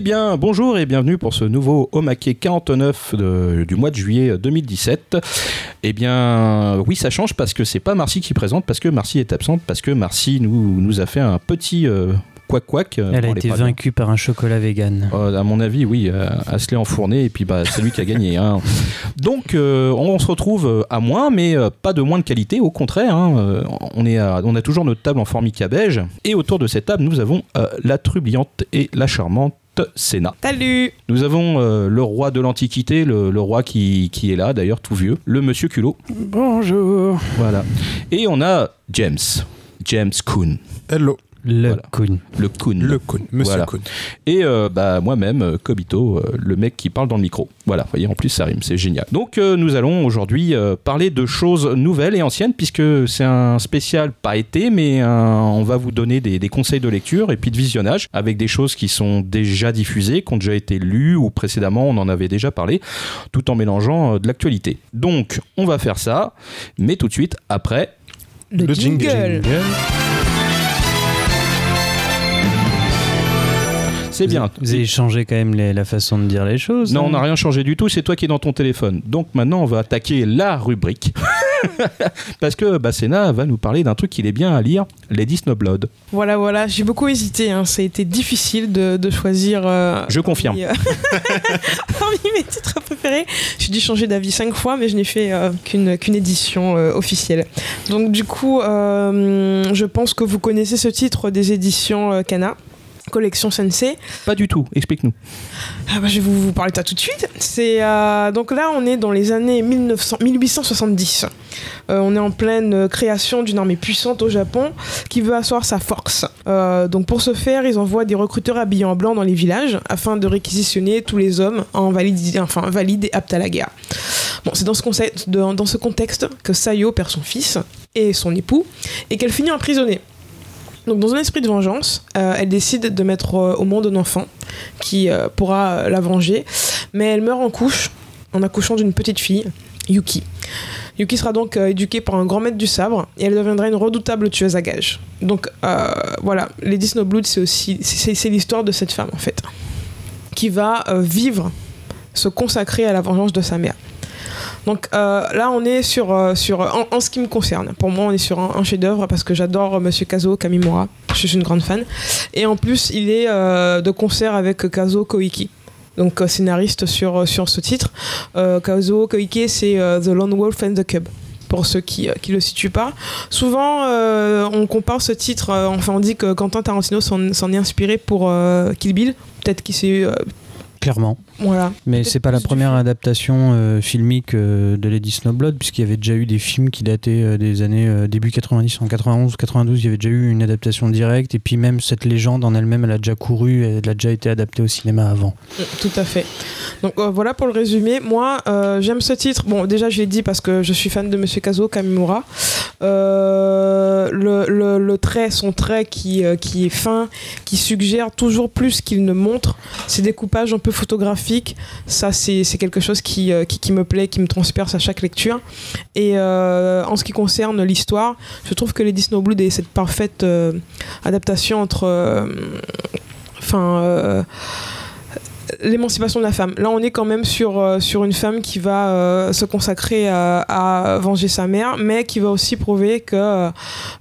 Eh bien, bonjour et bienvenue pour ce nouveau Omake 49 de- du mois de juillet 2017. Eh bien, oui, ça change parce que c'est pas Marcy qui présente, parce que Marcy est absente, parce que Marcy nous, nous a fait un petit euh, couac-couac. euh, Elle a été vaincue par un chocolat vegan. Euh, à mon avis, oui, euh, l'est enfourné et puis bah, c'est lui qui a gagné. hein. Donc, euh, on se retrouve euh, à moins, mais euh, pas de moins de qualité. Au contraire, hein, euh, on, est à- on a toujours notre table en formica beige. Et autour de cette table, nous avons euh, la trubliante et la charmante Sénat. Salut Nous avons euh, le roi de l'Antiquité, le, le roi qui, qui est là, d'ailleurs tout vieux, le monsieur culot. Bonjour. Voilà. Et on a James. James Kuhn. Hello, Le Voilà. Kun. Le Kuhn. le Kun, Monsieur Voilà. Kun. Et euh, bah, moi-même, euh, Kobito, euh, le mec qui parle dans le micro. Voilà, vous voyez, en plus ça rime, c'est génial. Donc euh, nous allons aujourd'hui euh, parler de choses nouvelles et anciennes, puisque c'est un spécial pas été, mais un- on va vous donner des, des conseils de lecture et puis de visionnage, avec des choses qui sont déjà diffusées, qui ont déjà été lues, ou précédemment on en avait déjà parlé, tout en mélangeant euh, de l'actualité. Donc on va faire ça, mais tout de suite après... Le, jingle. C'est bien. Vous avez changé quand même les- la façon de dire les choses. Non, hein on n'a rien changé du tout, c'est toi qui es dans ton téléphone. Donc maintenant, on va attaquer la rubrique. Parce que Sénat va nous parler d'un truc qu'il est bien à lire, Lady Snowblood. Voilà, voilà, j'ai beaucoup hésité, hein. ça a été difficile de, de choisir... euh, Je confirme. parmi, euh, parmi mes titres préférés. J'ai dû changer d'avis cinq fois, mais je n'ai fait euh, qu'une qu'une édition euh, officielle. Donc du coup, euh, je pense que vous connaissez ce titre des éditions euh, Kana. Collection Sensei. Pas du tout, explique-nous. Ah bah, je vais vous, vous parler de ça tout de suite. C'est euh, donc là on est dans les années 1900, 1870. Euh, on est en pleine création d'une armée puissante au Japon qui veut asseoir sa force. Euh, donc pour ce faire, ils envoient des recruteurs habillés en blanc dans les villages afin de réquisitionner tous les hommes en valide, enfin, valides et aptes à la guerre. Bon, c'est dans ce, concept- dans dans ce contexte que Sayo perd son fils et son époux et qu'elle finit emprisonnée. Donc dans un esprit de vengeance, euh, elle décide de mettre euh, au monde un enfant qui euh, pourra la venger, mais elle meurt en couche en accouchant d'une petite fille, Yuki. Yuki sera donc éduquée par un grand maître du sabre et elle deviendra une redoutable tueuse à gages. Donc voilà, Lady Snowblood, c'est aussi c'est l'histoire de cette femme en fait, qui va vivre, se consacrer à la vengeance de sa mère. Donc euh, là, on est sur, euh, sur en, en ce qui me concerne. Pour moi, on est sur un, chef-d'œuvre parce que j'adore euh, Monsieur Kazuo Kamimura. Je suis une grande fan. Et en plus, il est euh, de concert avec Kazuo Koike. Donc euh, scénariste sur, sur ce titre. Euh, Kazuo Koike, c'est euh, The Lone Wolf and the Cub. Pour ceux qui ne le situent pas. Souvent, euh, on compare ce titre, euh, enfin, on dit que Quentin Tarantino s'en est inspiré pour euh, Kill Bill. Peut-être qu'il s'est. euh, Clairement. Voilà. Mais c'est pas la première adaptation euh, filmique euh, de Lady Snowblood, puisqu'il y avait déjà eu des films qui dataient euh, des années euh, début 90, en 91, 92, il y avait déjà eu une adaptation directe, et puis même cette légende en elle-même, elle a déjà couru, elle a déjà été adaptée au cinéma avant. Tout à fait. Donc voilà pour le résumé. Moi, j'aime ce titre. Bon, déjà, je l'ai dit parce que je suis fan de Monsieur Kazuo Kamimura. Le, le- le trait, son trait qui, qui est fin, qui suggère toujours plus qu'il ne montre. Ces découpages un peu photographiques, ça, c'est quelque chose qui, euh, qui, me plaît, qui me transperce à chaque lecture. Et euh, en ce qui concerne l'histoire, je trouve que Lady Snowblood est cette parfaite euh, adaptation entre. Enfin. Euh, l'émancipation de la femme. Là, on est quand même sur, euh, sur une femme qui va euh, se consacrer à, à venger sa mère, mais qui va aussi prouver que euh,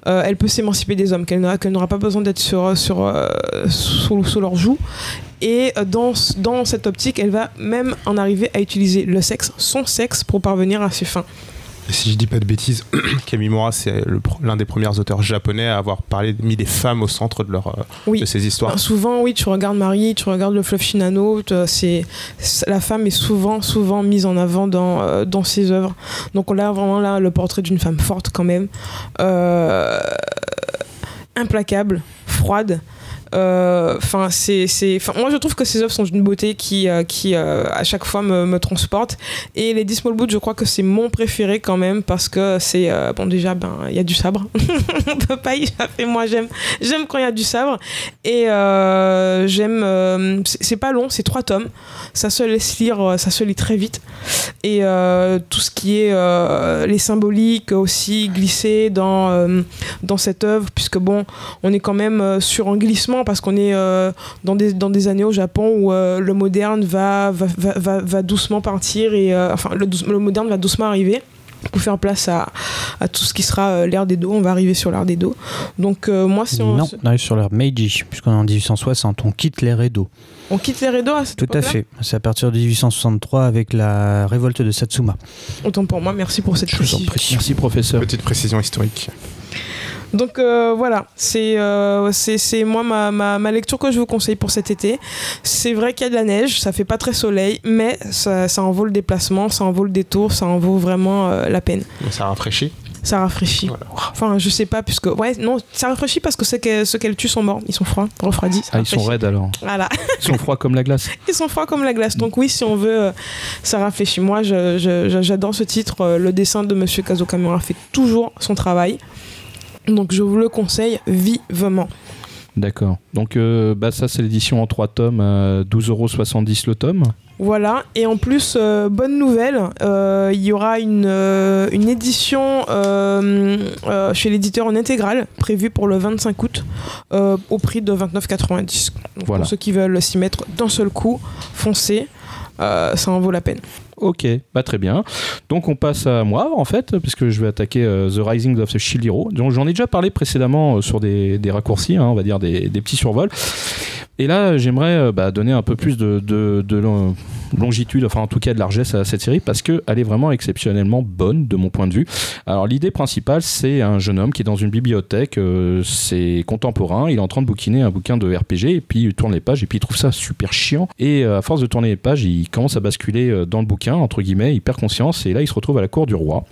euh, elle peut s'émanciper des hommes, qu'elle n'aura qu'elle n'aura pas besoin d'être sur, sur, euh, sous, leur joug. Et euh, dans, dans cette optique, elle va même en arriver à utiliser le sexe, son sexe, pour parvenir à ses fins. Et si je dis pas de bêtises, Kamimura, c'est l'un des premiers auteurs japonais à avoir parlé, mis des femmes au centre de, leur, euh, Oui. de ses histoires. Souvent, oui, tu regardes Marie, tu regardes le fleuve Shinano, tu- c'est la femme est souvent, souvent mise en avant dans, euh, dans ses œuvres. Donc on a vraiment là le portrait d'une femme forte quand même, Euh, implacable, froide. Euh, Enfin, c'est, moi je trouve que ces œuvres sont d'une beauté qui, euh, qui euh, à chaque fois me, transporte. Et Lady Smallwood, je crois que c'est mon préféré quand même parce que c'est bon déjà, ben il y a du sabre. On peut pas y. Moi j'aime, j'aime quand il y a du sabre. Et j'aime. c'est pas long, c'est trois tomes. Ça se laisse lire, ça se lit très vite. Et tout ce qui est les symboliques aussi glissées dans, dans cette œuvre, puisque bon, on est quand même sur un glissement parce qu'on est euh, dans, des, dans des années au Japon où euh, le moderne va, va, va, va, va doucement partir et euh, enfin le, moderne va doucement arriver pour faire place à, à tout ce qui sera euh, l'ère des dos. On va arriver sur l'ère des dos. Donc euh, moi, si on, Non, on arrive sur l'ère Meiji, puisqu'on est en 1860. On quitte l'ère Edo. on quitte l'ère Edo à cette Tout à fait. C'est à partir de 1863 avec la révolte de Satsuma. Autant pour moi, merci pour cette précision. Merci professeur. Petite précision historique. Donc euh, voilà, c'est euh, c'est c'est moi ma, ma, ma lecture que je vous conseille pour cet été. C'est vrai qu'il y a de la neige, ça fait pas très soleil, mais ça, ça en vaut le déplacement, ça en vaut le détour, ça en vaut vraiment euh, la peine. Ça rafraîchit. Ça rafraîchit. Voilà. Enfin, je sais pas, puisque. Ouais, non, ça rafraîchit parce que ceux que- ceux qu'elles tuent sont morts. Ils sont froids, refroidis. Ah, ils sont raides alors. Voilà, Ils sont froids comme la glace. ils sont froids comme la glace. Donc, oui, si on veut, euh, ça rafraîchit. Moi, je- je- je- j'adore ce titre. Le dessin de Monsieur Kazo Kamura fait toujours son travail. Donc, je vous le conseille vivement. D'accord. Donc euh, bah, ça c'est l'édition en 3 tomes à 12,70€ le tome. Voilà, et en plus, euh, bonne nouvelle, euh, il y aura une, euh, une édition euh, euh, chez l'éditeur en intégrale prévue pour le 25 août euh, au prix de 29,90. Donc, Voilà. Pour ceux qui veulent s'y mettre d'un seul coup, foncez, euh, ça en vaut la peine. Ok, bah très bien. Donc on passe à moi en fait, puisque je vais attaquer euh, The Rising of the Shield Hero. Donc j'en ai déjà parlé précédemment euh, sur des, des raccourcis, hein, on va dire des, des petits survols. Et là, j'aimerais euh, bah, donner un peu plus de, de- de long- longitude, enfin en tout cas de largesse à cette série, parce qu'elle est vraiment exceptionnellement bonne de mon point de vue. Alors l'idée principale, c'est un jeune homme qui est dans une bibliothèque, c'est contemporain, il est en train de bouquiner un bouquin de RPG, et puis il tourne les pages, et puis il trouve ça super chiant. Et à force de tourner les pages, il commence à basculer dans le bouquin, entre guillemets, il perd conscience, et là il se retrouve à la cour du roi.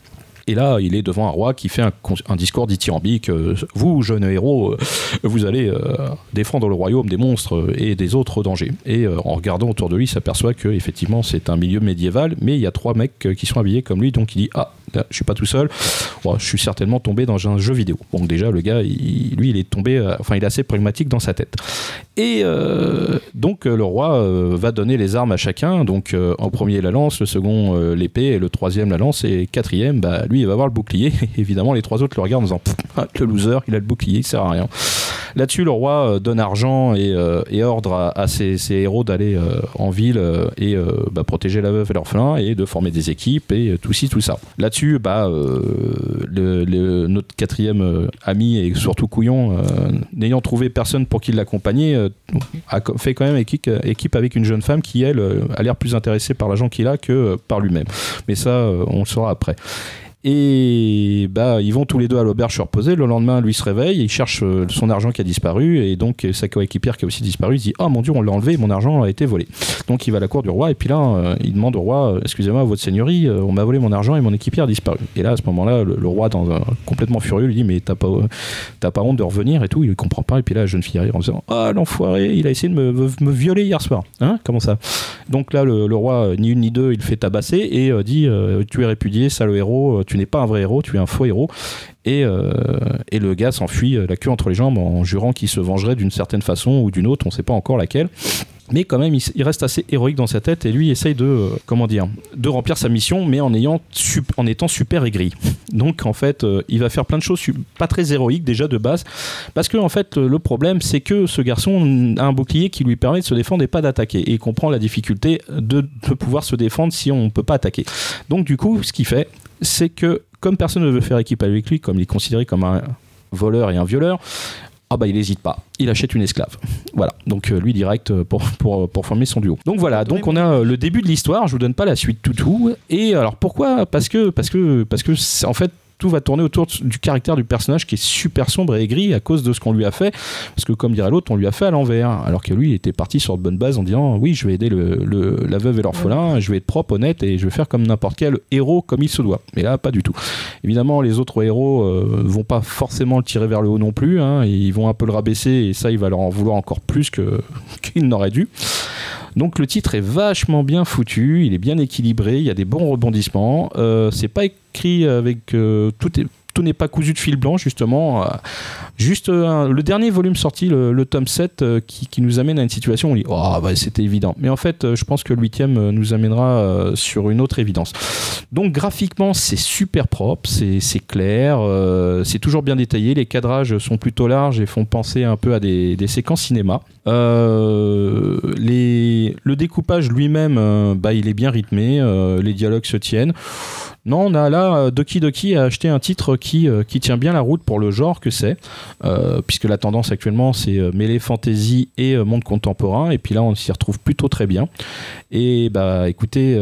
Et là, il est devant un roi qui fait un, un discours dithyrambique. euh, vous, jeune héros, euh, vous allez euh, défendre le royaume des monstres et des autres dangers. Et en regardant autour de lui, il s'aperçoit que effectivement, c'est un milieu médiéval, mais il y a trois mecs qui sont habillés comme lui. Donc il dit ah, là, je suis pas tout seul. Je suis certainement tombé dans un jeu vidéo. Donc déjà, le gars, lui, il est tombé. enfin, il est assez pragmatique dans sa tête. Et donc le roi va donner les armes à chacun. Donc en premier la lance, le second l'épée, et le troisième la lance, et quatrième, bah, lui il va avoir le bouclier. Évidemment les trois autres le regardent en disant ah, le loser, il a le bouclier, il sert à rien. Là-dessus le roi euh, donne argent et, euh, et ordre à, ses, héros d'aller euh, en ville et bah, protéger la veuve et l'orphelin et de former des équipes et tout ci tout ça. Là-dessus bah le, notre quatrième ami et surtout couillon, n'ayant trouvé personne pour qui l'accompagner, a fait quand même équipe, équipe avec une jeune femme qui, elle, a l'air plus intéressée par l'argent qu'il a que par lui-même. Mais ça, on le saura après. Et bah, ils vont tous les deux à l'auberge se reposer. Le lendemain, lui se réveille, il cherche euh, son argent qui a disparu, et donc euh, sa coéquipière qui a aussi disparu, il dit Oh mon dieu, on l'a enlevé, mon argent a été volé. Donc il va à la cour du roi, et puis là, euh, il demande au roi Excusez-moi, votre seigneurie, on m'a volé mon argent et mon équipière a disparu. Et là, à ce moment-là, le, roi, dans un, complètement furieux, lui dit Mais t'as pas, honte de revenir et tout? Il comprend pas, et puis là, la jeune fille arrive en disant Ah, l'enfoiré, il a essayé de me, violer hier soir. Hein Comment ça? Donc là, le, roi, ni une ni deux, il fait tabasser et dit Tu es répudié, sale héros, euh, tu n'es pas un vrai héros, tu es un faux héros. Et, euh, et le gars s'enfuit euh, la queue entre les jambes en jurant qu'il se vengerait d'une certaine façon ou d'une autre, on ne sait pas encore laquelle. Mais quand même, il, reste assez héroïque dans sa tête et lui essaye de, euh, comment dire, de remplir sa mission, mais en, ayant en étant super aigri. Donc en fait, il va faire plein de choses pas très héroïques déjà de base, parce que en fait, le problème, c'est que ce garçon a un bouclier qui lui permet de se défendre et pas d'attaquer. Et il comprend la difficulté de, de pouvoir se défendre si on ne peut pas attaquer. Donc du coup, ce qu'il fait, c'est que comme personne ne veut faire équipe avec lui, comme il est considéré comme un voleur et un violeur, ah bah il n'hésite pas, il achète une esclave. Voilà, donc euh, lui direct euh, pour, pour, pour former son duo. Donc voilà, donc on a euh, le début de l'histoire, je vous donne pas la suite tout tout. Et alors pourquoi? Parce que parce que parce que en fait tout va tourner autour du caractère du personnage qui est super sombre et aigri à cause de ce qu'on lui a fait. Parce que, comme dirait l'autre, on lui a fait à l'envers. Alors que lui, il était parti sur de bonnes bases en disant Oui, je vais aider le, le- la veuve et l'orphelin, je vais être propre, honnête et je vais faire comme n'importe quel héros comme il se doit. Mais là, pas du tout. Évidemment, les autres héros euh, vont pas forcément le tirer vers le haut non plus. hein. ils vont un peu le rabaisser et ça, il va leur en vouloir encore plus que- qu'il n'aurait dû. Donc le titre est vachement bien foutu, il est bien équilibré, il y a des bons rebondissements. Euh, c'est pas avec euh, tout est tout n'est pas cousu de fil blanc justement. Euh, Juste euh, le dernier volume sorti, le, le tome 7, euh, qui, nous amène à une situation où on dit Oh, bah, c'était évident. Mais en fait, je pense que le huitième nous amènera sur une autre évidence. Donc, graphiquement, c'est super propre, c'est clair, c'est toujours bien détaillé. Les cadrages sont plutôt larges et font penser un peu à des, séquences cinéma. Le découpage lui-même, bah, il est bien rythmé, les dialogues se tiennent. Non, on a là euh, Doki Doki a acheté un titre qui, euh, qui tient bien la route pour le genre que c'est, euh, puisque la tendance actuellement c'est mêler fantasy et monde contemporain, et puis là on s'y retrouve plutôt très bien. Et bah écoutez,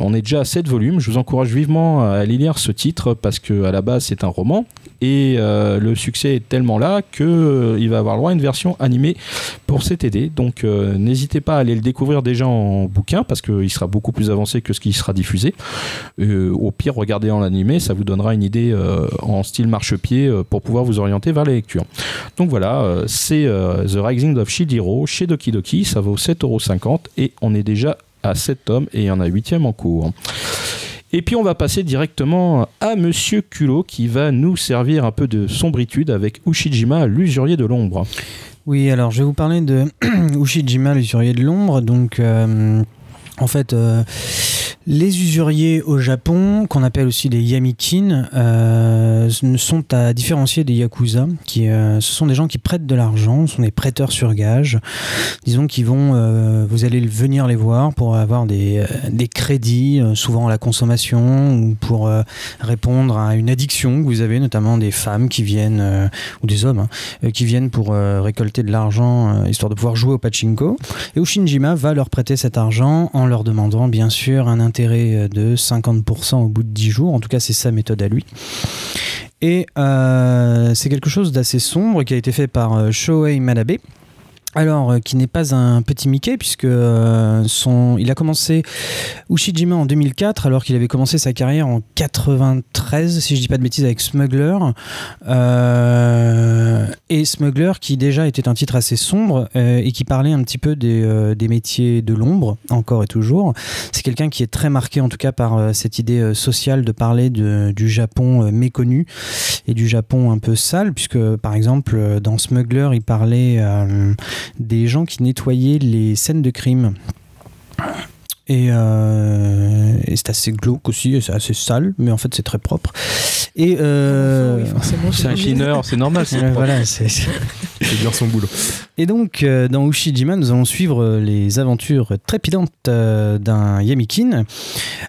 on est déjà à 7 volumes, je vous encourage vivement à aller lire ce titre parce que à la base c'est un roman, et euh, le succès est tellement là que euh, il va avoir droit à une version animée pour cet été. Donc euh, n'hésitez pas à aller le découvrir déjà en bouquin parce qu'il sera beaucoup plus avancé que ce qui sera diffusé. Euh, au pire, regardez en animé, ça vous donnera une idée en style marchepied pour pouvoir vous orienter vers la lecture. Donc voilà, c'est The Rising of Shidiro chez Doki Doki, ça vaut 7,50€ et on est déjà à 7 tomes et il y en a 8 en cours. Et puis on va passer directement à Monsieur Culot qui va nous servir un peu de sombritude avec Ushijima, l'usurier de l'ombre. Oui, alors je vais vous parler de Ushijima, l'usurier de l'ombre. Donc, euh, en fait, euh, les usuriers au Japon, qu'on appelle aussi les yamikin, euh, sont à différencier des yakuza. Qui, euh, ce sont des gens qui prêtent de l'argent, ce sont des prêteurs sur gage. Disons qu'ils vont, euh, vous allez venir les voir pour avoir des, des crédits, souvent à la consommation, ou pour répondre à une addiction que vous avez, notamment des femmes qui viennent, ou des hommes, hein, qui viennent pour récolter de l'argent, histoire de pouvoir jouer au pachinko. Et Ushinjima va leur prêter cet argent en leur demandant bien sûr un intérêt euh, de 50% au bout de 10 jours. En tout cas, c'est sa méthode à lui. Et euh, c'est quelque chose d'assez sombre qui a été fait par euh, Shohei Manabe. Alors, euh, qui n'est pas un petit Mickey, puisque euh, son, il a commencé Ushijima en 2004, alors qu'il avait commencé sa carrière en 93, si je dis pas de bêtises, avec Smuggler. Euh, et Smuggler, qui déjà était un titre assez sombre euh, et qui parlait un petit peu des, des métiers de l'ombre, encore et toujours. C'est quelqu'un qui est très marqué, en tout cas, par cette idée sociale de parler du Japon méconnu et du Japon un peu sale, puisque, par exemple, dans Smuggler, il parlait des gens qui nettoyaient les scènes de crime. Et, euh, et c'est assez glauque aussi, c'est assez sale, mais en fait c'est très propre. Et euh, Oui, C'est un cleaner, c'est normal. c'est voilà, c'est- bien son boulot. Et donc, euh, dans Ushijima, nous allons suivre les aventures trépidantes d'un Yamikin.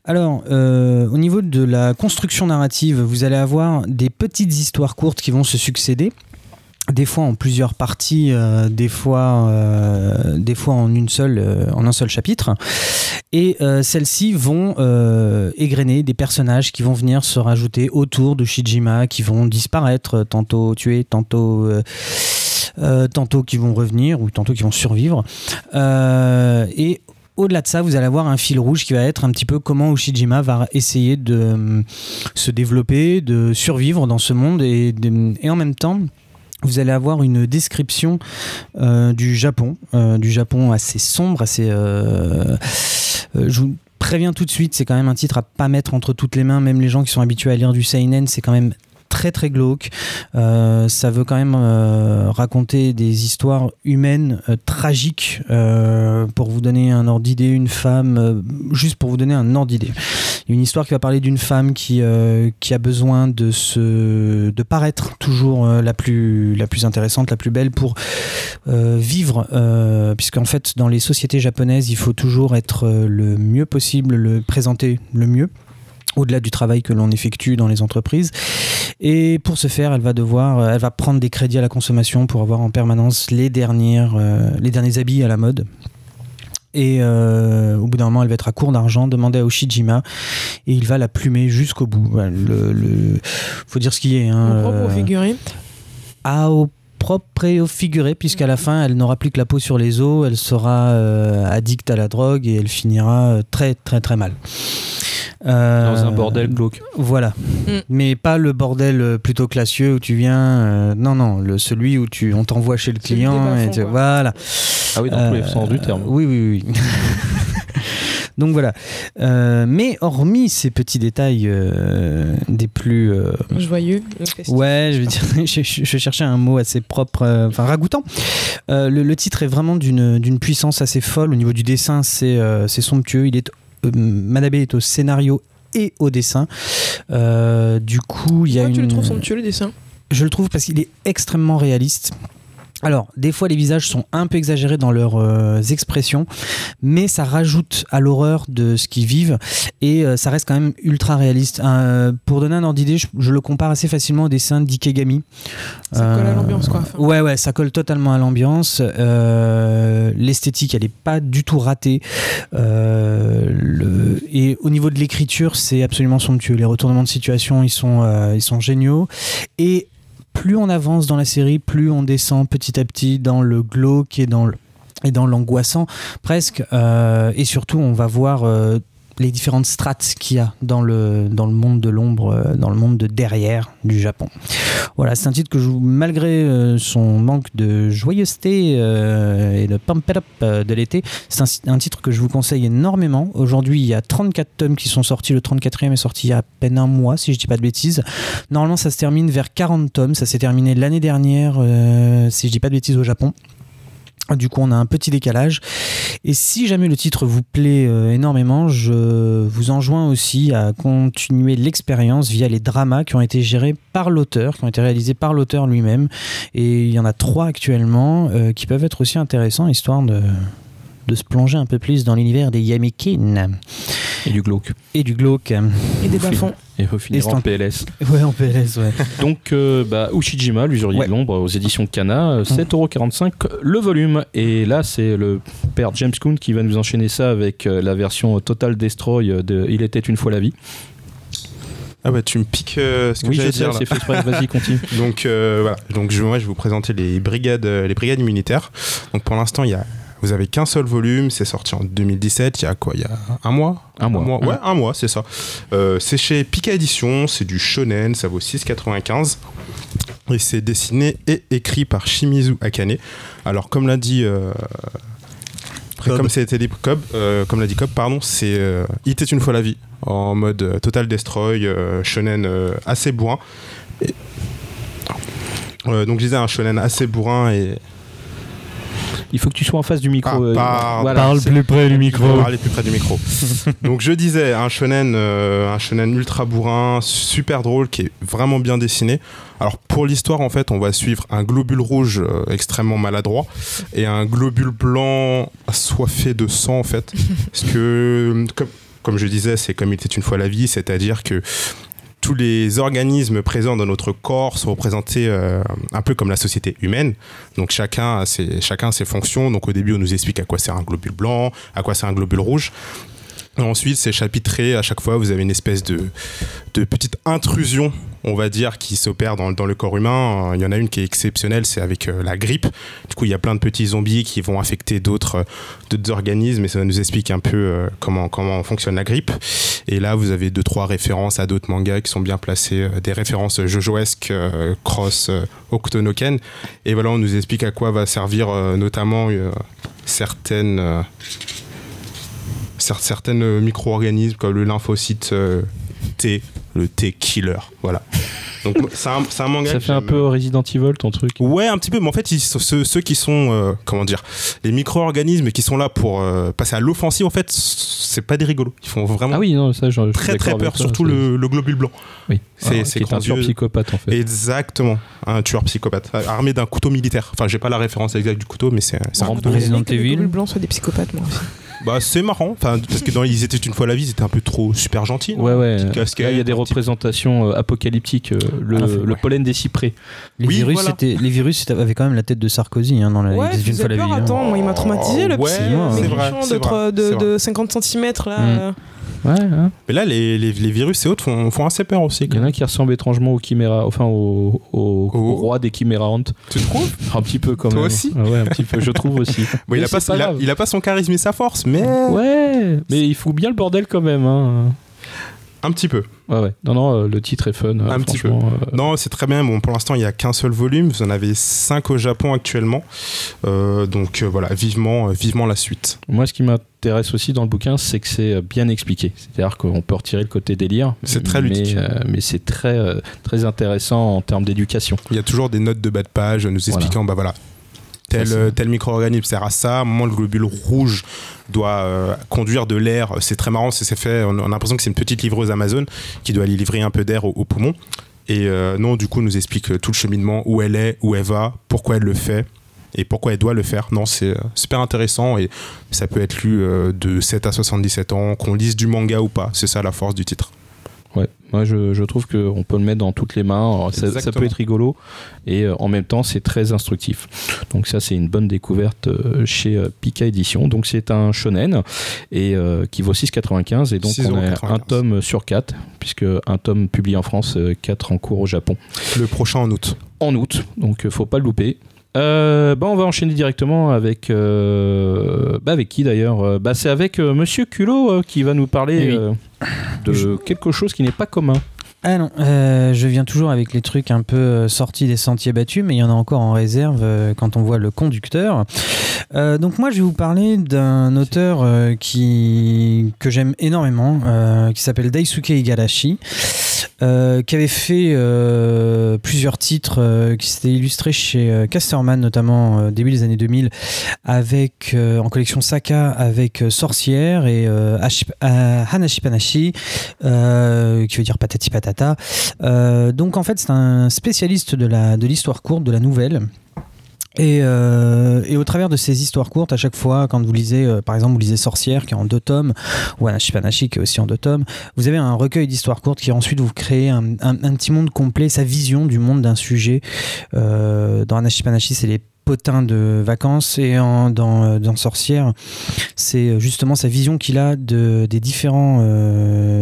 Alors, euh, au niveau de la construction narrative, vous allez avoir des petites histoires courtes qui vont se succéder. Des fois en plusieurs parties, euh, des fois, euh, des fois en une seule, euh, en un seul chapitre. Et celles-ci vont égrener des personnages qui vont venir se rajouter autour de Shijima, qui vont disparaître, tantôt tués, tantôt tantôt qui vont revenir ou tantôt qui vont survivre. Et au-delà de ça, vous allez avoir un fil rouge qui va être un petit peu comment Ushijima va essayer de se développer, de survivre dans ce monde et, et en même temps. Vous allez avoir une description euh, du Japon, euh, du Japon assez sombre, assez. euh, je vous préviens tout de suite, c'est quand même un titre à pas mettre entre toutes les mains. Même les gens qui sont habitués à lire du seinen, c'est quand même très très glauque. Euh, ça veut quand même euh, raconter des histoires humaines euh, tragiques. Pour vous donner un ordre d'idée, une femme, juste pour vous donner un ordre d'idée. Une histoire qui va parler d'une femme qui, qui a besoin de se de paraître toujours la plus la plus intéressante, la plus belle pour vivre, puisqu'en fait dans les sociétés japonaises, il faut toujours être le mieux possible, le présenter le mieux au-delà du travail que l'on effectue dans les entreprises. Et pour ce faire, elle va devoir, euh, elle va prendre des crédits à la consommation pour avoir en permanence les dernières, euh, les derniers habits à la mode. Et euh, au bout d'un moment, elle va être à court d'argent, demander à Oshijima, et il va la plumer jusqu'au bout. Le, le- faut dire ce qui est. Hein, Mon propre à au propre et au figuré, puisqu'à la fin, elle n'aura plus que la peau sur les os, elle sera euh, addicte à la drogue et elle finira très très très mal. Euh, Dans un bordel glauque. Voilà. Mm. Mais pas le bordel euh, plutôt classieux où tu viens. euh, non, non, le, celui où tu, on t'envoie chez le client. et tu- voilà. Ah oui, dans tous les sens du terme. Oui, oui, oui. Donc voilà. Euh, mais hormis ces petits détails euh, des plus. euh, Joyeux. Ouais, je vais dire, je, cherchais un mot assez propre, euh, enfin ragoûtant. Euh, le, le titre est vraiment d'une d'une puissance assez folle. Au niveau du dessin, c'est euh, c'est somptueux. Il est, euh, Manabe est au scénario et au dessin. Euh, du coup, il y a Pourquoi une. tu le trouves somptueux le dessin? Je le trouve parce qu'il est extrêmement réaliste. Alors, des fois, les visages sont un peu exagérés dans leurs euh, expressions, mais ça rajoute à l'horreur de ce qu'ils vivent et euh, ça reste quand même ultra réaliste. Euh, pour donner un ordre d'idée, je, je le compare assez facilement au dessin d'Ikegami. Ça colle à l'ambiance, quoi. Enfin, Ouais, ouais, ça colle totalement à l'ambiance. L'esthétique, elle est pas du tout ratée. Le- Et au niveau de l'écriture, c'est absolument somptueux. Les retournements de situation, ils sont, ils sont géniaux. Et plus on avance dans la série, plus on descend petit à petit dans le glauque et dans l'angoissant presque. Euh, et surtout, on va voir euh, les différentes strates qu'il y a dans le, monde de l'ombre, euh, dans le monde de derrière du Japon. Voilà, c'est un titre que je malgré euh, son manque de joyeuseté euh, et de pump it up de l'été, c'est un, titre que je vous conseille énormément. Aujourd'hui, il y a 34 tomes qui sont sortis. Le 34e est sorti il y a à peine un mois, si je dis pas de bêtises. Normalement, ça se termine vers 40 tomes. Ça s'est terminé l'année dernière, si je dis pas de bêtises, au Japon. Du coup, on a un petit décalage. Et si jamais le titre vous plaît euh, énormément, je vous enjoins aussi à continuer l'expérience via les dramas qui ont été gérés par l'auteur, qui ont été réalisés par l'auteur lui-même. Et il y en a trois actuellement euh, qui peuvent être aussi intéressants, histoire de, de se plonger un peu plus dans l'univers des Yamikin Et du glauque. et du glauque. Et des bas-fonds. Et faut finir en PLS. Ouais, en PLS, ouais. Donc, euh, bah, Ushijima, l'usurier Ouais. de l'ombre, aux éditions Kana, euh, 7,45€ le volume. Et là, c'est le père James Coon qui va nous enchaîner ça avec euh, la version Total Destroy de Il était une fois la vie. Ah bah tu me piques euh, ce que Oui, j'allais sais, dire là. Vas-y, continue. Donc euh, voilà, donc je, moi, je vais vous présenter les brigades, euh, les brigades immunitaires. Donc pour l'instant, il y a, vous avez qu'un seul volume, c'est sorti en 2017. Il y a quoi Il y a un mois? Un mois. Ouais, un mois, c'est ça. Euh, c'est chez Pika Édition, c'est du shonen, ça vaut 6,95. Et c'est dessiné et écrit par Shimizu Akane. Alors comme l'a dit. euh, après, comme c'était dit Cobb, euh, comme l'a dit Cobb, pardon, c'est euh, Il était une fois la vie en mode euh, Total Destroy, euh, shonen euh, assez bourrin. Et- Euh, donc je disais un shonen assez bourrin et Il faut que tu sois en face du micro. Ah, euh, voilà. Parle plus près du micro. parler plus près du micro. Donc je disais un shonen, euh, un shonen ultra bourrin, super drôle, qui est vraiment bien dessiné. Alors pour l'histoire en fait, on va suivre un globule rouge euh, extrêmement maladroit et un globule blanc assoiffé de sang en fait. Parce que comme, comme je disais, c'est comme il était une fois la vie, c'est-à-dire que tous les organismes présents dans notre corps sont représentés euh, un peu comme la société humaine. Donc chacun a, ses, chacun a ses fonctions. Donc au début, on nous explique à quoi sert un globule blanc, à quoi sert un globule rouge. Ensuite, c'est chapitré. À chaque fois, vous avez une espèce de, petite intrusion, on va dire, qui s'opère dans, le corps humain. Il y en a une qui est exceptionnelle, c'est avec euh, la grippe. Du coup, il y a plein de petits zombies qui vont affecter d'autres euh, organismes et ça nous explique un peu euh, comment, fonctionne la grippe. Et là, vous avez deux, trois références à d'autres mangas qui sont bien placés, des références jojoesques, cross, Octonoken. Et voilà, on nous explique à quoi va servir notamment certaines, cer- certaines euh, micro-organismes comme le lymphocyte euh, T, le T-killer. Voilà. Donc, c'est un, manga Ça fait un peu Resident Evil ton truc. Ouais, un petit peu, mais en fait, ils ceux, ceux qui sont, euh, comment dire, les micro-organismes qui sont là pour euh, passer à l'offensive, en fait, c'est pas des rigolos. Ils font vraiment Ah oui, non, ça, je, très très peur, toi, surtout le, le globule blanc. Oui, C'est- Ah, un tueur psychopathe en fait. Exactement, un tueur psychopathe, armé d'un couteau militaire. Enfin, j'ai pas la référence exacte du couteau, mais c'est un couteau. Resident Evil. globules blancs soient des psychopathes, moi aussi. Bah, c'est marrant, enfin, parce que dans Ils étaient une fois la vie, ils étaient un peu trop super gentils. non Ouais, ouais. Là, il y a des représentations euh, apocalyptiques. euh, le, Ah, fait, le ouais. pollen des cyprès. Les, Oui, virus, voilà. c'était- les virus c'était- avaient quand même la tête de Sarkozy hein, dans la Ouais, ils tu disaient une fois faisais la peur, vie. hein. attends, moi il m'a traumatisé le Ouais, petit c'est vrai, maigrichon c'est de, vrai, de, c'est de vrai. 50 cm là. Mm. euh. Ouais, hein. Mais là, les, les, les virus et autres font, font assez peur aussi. Il y en a qui ressemble étrangement au chiméra, enfin au, au, roi des chimérantes. Tu trouves Un petit peu quand Toi même. aussi Ah Ouais, un petit peu, je trouve aussi. Bon, il, a pas, c'est pas il, a, grave. il a pas son charisme et sa force, mais Ouais, mais il fout bien le bordel quand même. Hein. Un petit peu. Ouais, ouais. Non, non, euh, le titre est fun. euh, Un petit peu. euh, Non, c'est très bien. Bon, pour l'instant, il n'y a qu'un seul volume. Vous en avez cinq au Japon actuellement. Donc voilà, vivement, vivement la suite. Moi, ce qui m'intéresse aussi dans le bouquin, c'est que c'est bien expliqué. C'est-à-dire qu'on peut retirer le côté délire. C'est très mais, ludique. mais c'est très, très intéressant en termes d'éducation. Il y a toujours des notes de bas de page nous expliquant, bah voilà, tel, euh, tel micro-organisme sert à ça. À un moment, le globule rouge doit euh, conduire de l'air. C'est très marrant, c'est fait. On a l'impression que c'est une petite livreuse Amazon qui doit aller livrer un peu d'air au, au poumon. Et euh, non, du coup, nous explique tout le cheminement, où elle est, où elle va, pourquoi elle le fait et pourquoi elle doit le faire. Non, c'est super intéressant et ça peut être lu de 7 à 77 ans, qu'on lise du manga ou pas. C'est ça la force du titre. Ouais, moi je, je trouve qu'on peut le mettre dans toutes les mains. Alors, Ça, peut être rigolo et euh, en même temps c'est très instructif. Donc ça c'est une bonne découverte euh, chez euh, Pika Édition. Donc c'est un shonen et qui vaut 6,95 et donc on a 6,95. un tome sur 4 puisque un tome publié en France, 4 en cours au Japon Le prochain en août. en août. Donc euh, faut pas le louper. Euh, bah on va enchaîner directement avec euh, bah avec qui d'ailleurs Euh, bah c'est avec euh, Monsieur Culot qui va nous parler Eh oui. de quelque chose qui n'est pas commun. Ah non, je viens toujours avec les trucs un peu sortis des sentiers battus, mais il y en a encore en réserve quand on voit le conducteur. Donc moi, je vais vous parler d'un auteur qui que j'aime énormément, qui s'appelle Daisuke Igarashi, euh, qui avait fait euh, plusieurs titres, euh, qui s'était illustré chez Casterman, notamment début des années 2000, avec en collection Saka avec Sorcière et Hanashi Panashi, qui veut dire patati patata. Donc en fait, c'est un spécialiste de la de l'histoire courte, de la nouvelle. Et, euh, et au travers de ces histoires courtes, à chaque fois, quand vous lisez, euh, par exemple, vous lisez Sorcière, qui est en deux tomes, ou Anashi Panashi, qui est aussi en deux tomes, vous avez un recueil d'histoires courtes qui ensuite vous crée un, un- petit monde complet, sa vision du monde d'un sujet. Euh, dans Anashi Panashi, c'est les potins de vacances, et en- dans, euh, Sorcière, c'est justement sa vision qu'il a de, des, différents,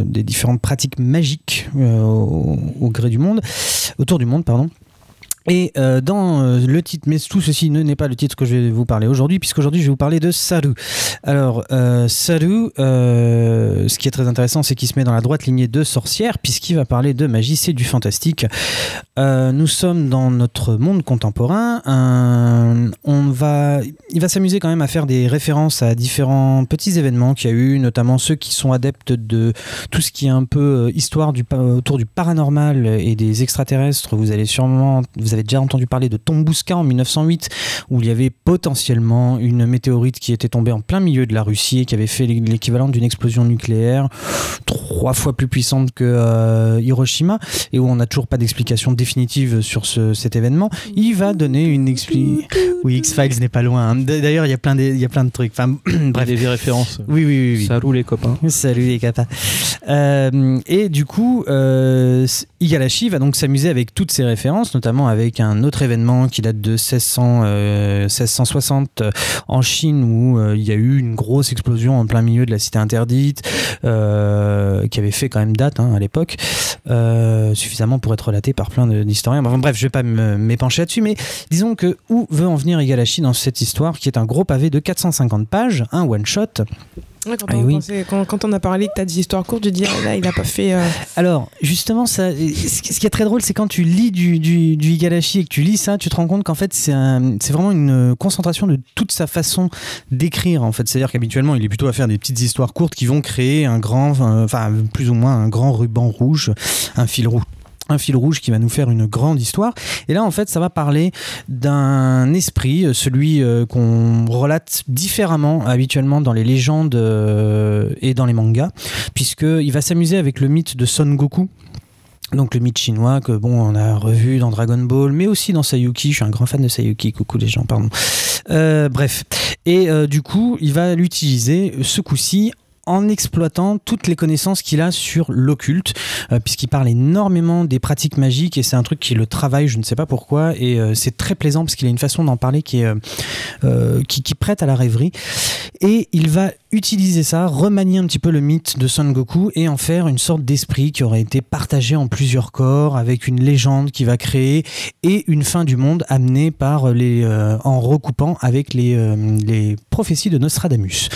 des différentes pratiques magiques au gré du monde, autour du monde, pardon. Et euh, dans euh, le titre, mais tout ceci ne n'est pas le titre que je vais vous parler aujourd'hui, puisqu'aujourd'hui je vais vous parler de Saru. Alors, euh, Saru, euh, ce qui est très intéressant, c'est qu'il se met dans la droite lignée de sorcière, puisqu'il va parler de magie, c'est du fantastique. Nous sommes dans notre monde contemporain. On va, il va s'amuser quand même à faire des références à différents petits événements qu'il y a eu, notamment ceux qui sont adeptes de tout ce qui est un peu histoire autour du paranormal et des extraterrestres. Vous allez sûrement, avez déjà entendu parler de Tombuska en 1908, où il y avait potentiellement une météorite qui était tombée en plein milieu de la Russie et qui avait fait l'équivalent d'une explosion nucléaire trois fois plus puissante que euh, Hiroshima et où on n'a toujours pas d'explication définitive sur ce- cet événement. Il va donner une explication. Oui, X-Files n'est pas loin. hein. D'ailleurs, il y a plein de, il y a plein de trucs. Enfin, bref. des références. Oui, oui, oui. oui. Salut les copains. Salut les capas. Euh, et du coup, euh, Igarashi va donc s'amuser avec toutes ces références, notamment avec un autre événement qui date de 1600, euh, 1660 en Chine où euh, il y a eu une grosse explosion en plein milieu de la cité interdite, euh, qui avait fait quand même date hein, à l'époque, euh, suffisamment pour être relaté par plein d'historiens. Bref, je vais pas m'épancher là-dessus, mais disons que où veut en venir Igarashi dans cette histoire, qui est un gros pavé de 450 pages, un one-shot, Ouais, quand, Ah on, oui. quand c'est- quand- quand on a parlé que t'as des histoires courtes, je dis ah, là, il a pas fait. euh, Alors, justement, ça, ce qui est très drôle, c'est quand tu lis du, du, du Igarashi et que tu lis ça, tu te rends compte qu'en fait, c'est un- vraiment une concentration de toute sa façon d'écrire. En fait, c'est-à-dire qu'habituellement, il est plutôt à faire des petites histoires courtes qui vont créer un grand, enfin, plus ou moins un grand ruban rouge, un fil rouge un fil rouge qui va nous faire une grande histoire. Et là, en fait, ça va parler d'un esprit, euh, celui euh, qu'on relate différemment habituellement dans les légendes euh, et dans les mangas, puisqu'il va s'amuser avec le mythe de Son Goku. Donc le mythe chinois que bon on a revu dans Dragon Ball mais aussi dans Sayuki, je suis un grand fan de Sayuki, coucou les gens, pardon. Bref, et du coup il va l'utiliser ce coup-ci en exploitant toutes les connaissances qu'il a sur l'occulte, euh, puisqu'il parle énormément des pratiques magiques et c'est un truc qui le travaille, je ne sais pas pourquoi, et euh, c'est très plaisant parce qu'il a une façon d'en parler qui, est, euh, euh, qui, prête à la rêverie. Et il va utiliser ça, remanier un petit peu le mythe de Son Goku et en faire une sorte d'esprit qui aurait été partagé en plusieurs corps avec une légende qui va créer et une fin du monde amenée par les, en recoupant avec les, les prophéties de Nostradamus.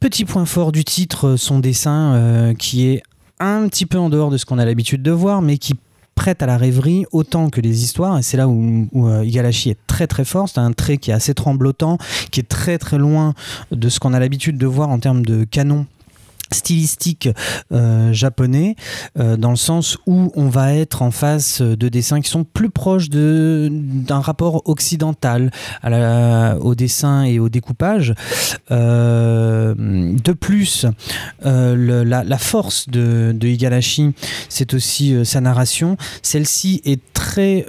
Petit point fort du titre, son dessin euh, qui est un petit peu en dehors de ce qu'on a l'habitude de voir, mais qui prête à la rêverie autant que les histoires. Et c'est là où, où euh, est très très fort. C'est un trait qui est assez tremblotant qui est très très loin de ce qu'on a l'habitude de voir en termes de canon stylistique euh, japonais euh, dans le sens où on va être en face de dessins qui sont plus proches de d'un rapport occidental à la, au dessin et au découpage. Euh, de plus la, force de, de Igarashi c'est aussi sa narration. Celle-ci est très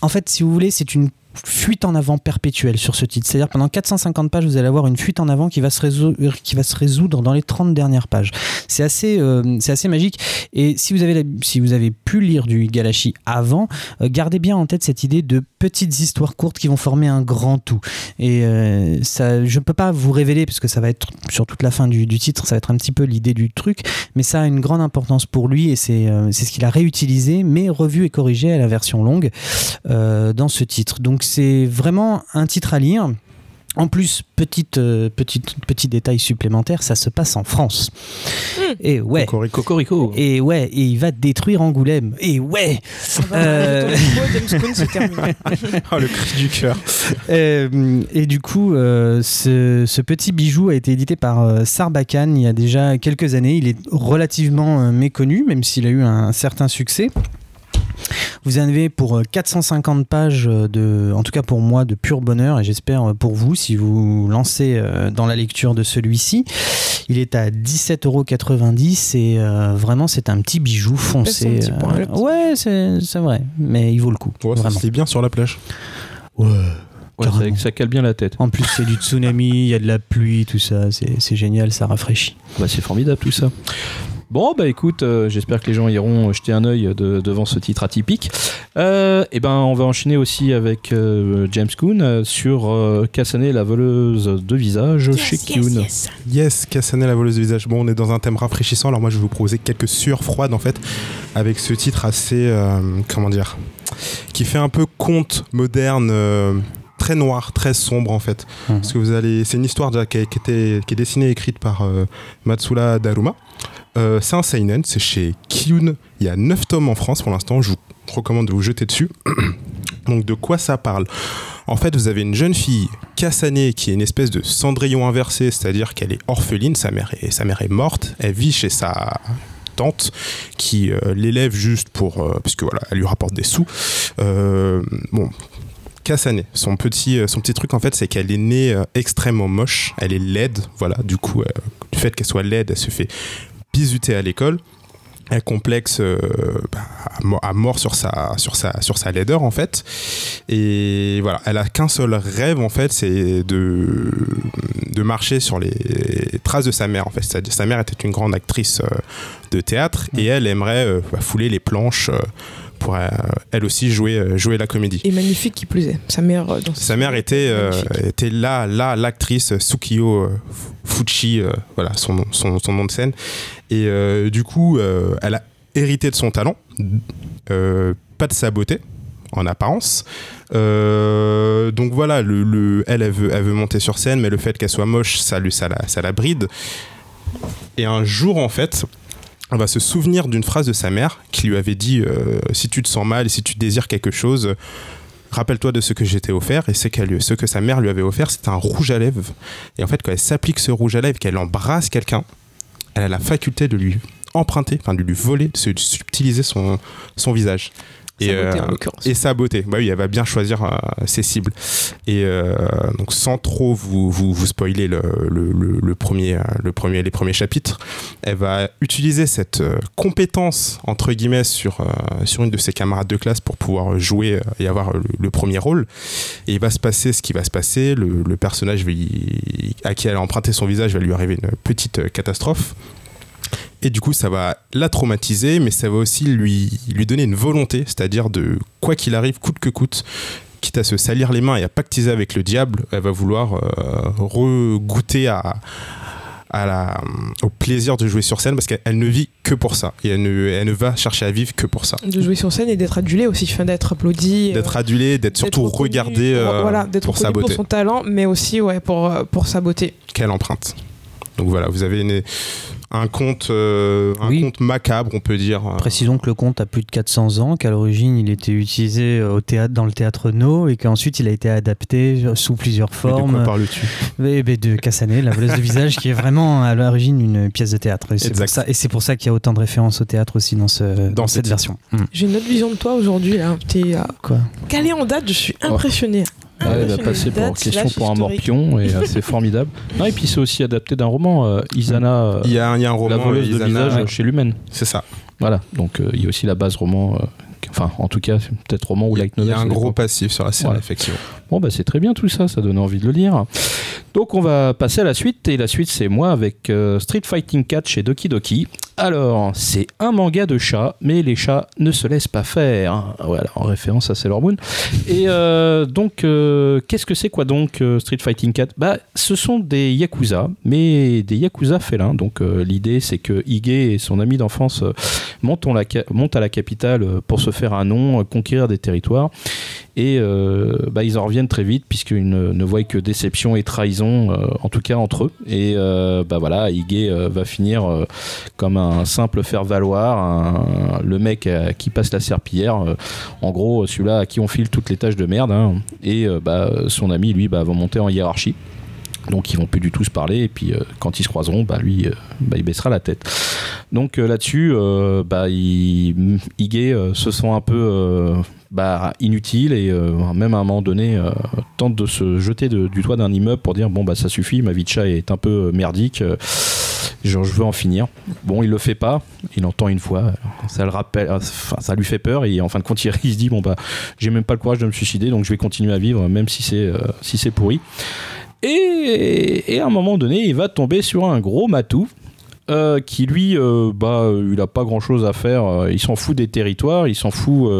en fait si vous voulez c'est une fuite en avant perpétuelle sur ce titre. C'est-à-dire pendant 450 pages, vous allez avoir une fuite en avant qui va se résoudre, qui va se résoudre dans les 30 dernières pages. C'est assez, euh, assez magique. Et si vous avez, si vous avez pu lire du Galashi avant, euh, gardez bien en tête cette idée de petites histoires courtes qui vont former un grand tout. Et euh, je ne peux pas vous révéler parce que ça va être sur toute la fin du, du titre, ça va être un petit peu l'idée du truc, mais ça a une grande importance pour lui et c'est c'est ce qu'il a réutilisé, mais revu et corrigé à la version longue dans ce titre. Donc c'est vraiment un titre à lire. En plus, petite, euh, petite, petit détail supplémentaire, ça se passe en France. Hmm. Et ouais. Cocorico. Cocorico. Et ouais, et il va détruire Angoulême. Et ouais. Euh. Ah, le cri du cœur. Euh, et du coup, euh, ce, ce petit bijou a été édité par euh, Sarbacane il y a déjà quelques années. Il est relativement euh, méconnu, même s'il a eu un certain succès. Vous en avez pour euh, 450 pages euh, de, en tout cas pour moi, de pur bonheur et j'espère euh, pour vous si vous lancez euh, dans la lecture de celui-ci. Il est à 17,90€ et euh, vraiment c'est un petit bijou foncé. petit point, euh, petit. ouais, c'est c'est vrai, mais il vaut le coup. Ouais, lit bien sur la plage. Ouais. Ouais, ça, ça cale bien la tête. En plus, c'est du tsunami, il y a de la pluie, tout ça. C'est c'est génial, ça rafraîchit. Bah, c'est formidable tout ça. Bon, bah écoute, euh, j'espère que les gens iront jeter un œil de- devant ce titre atypique. Euh, et ben, on va enchaîner aussi avec euh, James Coon sur euh, Kasane, la voleuse de visage chez Kyun. Yes, Cassane la voleuse de visage. Bon, on est dans un thème rafraîchissant. Alors moi, je vais vous proposer quelques sueurs froides en fait, avec ce titre assez, euh, comment dire, qui fait un peu conte moderne. euh, très noir, très sombre en fait. Mhm. Parce que vous allez, c'est une histoire déjà qui, a- qui était, qui est dessinée et écrite par euh, Matsura Daruma. Euh, c'est un seinen, c'est chez Kyun. Il y a 9 tomes en France pour l'instant. Je vous recommande de vous jeter dessus. Donc de quoi ça parle? En fait, vous avez une jeune fille, Kasane, qui est une espèce de cendrillon inversé, c'est-à-dire qu'elle est orpheline, sa mère est, morte, elle vit chez sa tante qui euh, l'élève juste pour euh, parce que voilà elle lui rapporte des sous Euh, bon Kasane, son petit, euh, son petit truc en fait, c'est qu'elle est née extrêmement moche. Elle est laide, voilà. Du coup, du fait qu'elle soit laide, elle se fait bisuter à l'école. Elle complexe euh, bah, à mo- à mort sur sa, sur, sa, sur sa laideur en fait. Et voilà, elle a qu'un seul rêve en fait, c'est de, de marcher sur les traces de sa mère en fait. Sa mère était une grande actrice euh, de théâtre et elle aimerait euh, fouler les planches euh, pour euh, elle aussi jouer, euh, jouer la comédie. Et magnifique qui plus est. Sa mère euh, dans Sa mère était, était là, là l'actrice Sukiyo euh, Fuchi, voilà son, nom- son, son nom de scène. Et du coup, elle a hérité de son talent, pas de sa beauté en apparence. Euh, donc voilà, le, le- elle, elle veut, elle veut monter sur scène, mais le fait qu'elle soit moche, ça, lui, ça, la, ça la bride. Et un jour, en fait, elle va se souvenir d'une phrase de sa mère qui lui avait dit euh, Si tu te sens mal et si tu désires quelque chose, rappelle-toi de ce que j'ai t'ai offert. Et qu'elle- ce que sa mère lui avait offert, c'était un rouge à lèvres. Et en fait, quand elle s'applique ce rouge à lèvres, qu'elle embrasse quelqu'un, elle a la faculté de lui emprunter, enfin de lui voler, de se- de subtiliser son visage. Sa Et, beauté, euh, en l'occurrence. et sa beauté. Bah oui, elle va bien choisir euh, ses cibles. Et euh, donc, sans trop vous, vous, vous spoiler le, le, le- le premier, le premier, les premiers chapitres, elle va utiliser cette compétence, entre guillemets, sur, sur une de ses camarades de classe pour pouvoir jouer et avoir le, premier rôle. Et il va se passer ce qui va se passer. Le, personnage va y- à qui elle a emprunté son visage va lui arriver une petite catastrophe. Et du coup, ça va la traumatiser, mais ça va aussi lui, lui donner une volonté, c'est-à-dire de, quoi qu'il arrive, coûte que coûte, quitte à se salir les mains et à pactiser avec le diable, elle va vouloir euh, regoûter à, à la, au plaisir de jouer sur scène parce qu'elle elle ne vit que pour ça. Et elle ne, elle ne va chercher à vivre que pour ça. De jouer sur scène et d'être adulé aussi, enfin, d'être applaudi. euh, D'être adulé, d'être surtout reconnu regardé pour- euh, voilà, pour sa beauté pour son talent, mais aussi ouais, pour, euh, pour sa beauté. qu'elle emprunte. Donc voilà, vous avez une... un conte, euh, un Oui. conte macabre, on peut dire. euh, Précisons que le conte a plus de 400 ans, qu'à l'origine il était utilisé au théâtre, dans le théâtre No et qu'ensuite il a été adapté sous plusieurs mais de quoi formes. parles-tu? De Cassanet, la volette de visage, qui est vraiment à l'origine une pièce de théâtre. Et c'est pour Exact. ça, et c'est pour ça qu'il y a autant de références au théâtre aussi dans, ce, dans, ce cette version. Mm. J'ai une autre vision de toi aujourd'hui. là. T'es euh, Quoi? calé en date, je suis impressionné. Ouais, il va Impressionné. passer pour question pour un morpion et euh, c'est formidable. Non, et puis c'est aussi adapté d'un roman, euh, Isana, euh, Il y a, il y a un la roman, voleuse de Isana, visage ouais, chez Lumen. c'est ça. Voilà, donc euh, il y a aussi la base roman, euh, enfin en tout cas peut-être roman ou a- light il y a un gros passif sur la série, Ouais. effectivement. Bon bah c'est très bien tout ça, ça donne envie de le lire. Donc on va passer à la suite et la suite c'est moi avec euh, Street Fighting 4 chez Doki Doki. Alors c'est un manga de chats, mais les chats ne se laissent pas faire. Voilà en référence à Sailor Moon. Et euh, donc euh, qu'est-ce que c'est quoi donc euh, Street Fighting 4 Bah ce sont des yakuza, mais des yakuza félins. Donc l'idée c'est que Ige et son ami d'enfance montent, à la capitale pour se faire un nom, conquérir des territoires. Et euh, bah, ils en reviennent très vite puisqu'ils ne, voient que déception et trahison, euh, en tout cas entre eux. Et euh, bah voilà, euh, va finir comme un simple faire-valoir, le mec qui passe la serpillière. en gros, celui-là à qui on file toutes les tâches de merde. hein. Et bah, son ami, lui, bah, va monter en hiérarchie. Donc ils vont plus du tout se parler et puis euh, quand ils se croiseront, bah lui, euh, bah, il baissera la tête. Donc euh, là-dessus, bah, se sent un peu bah, inutile et même à un moment donné tente de se jeter du toit d'un immeuble pour dire bon bah ça suffit, ma vie de chat est un peu merdique, je veux en finir. Bon, il le fait pas, il entend une fois, ça le rappelle, ça lui fait peur et en fin de compte il, il se dit bon bah j'ai même pas le courage de me suicider donc je vais continuer à vivre même si c'est si c'est pourri. Et, à un moment donné, il va tomber sur un gros matou. euh, qui lui, euh, bah, il a pas grand chose à faire. euh, Il s'en fout des territoires, il s'en fout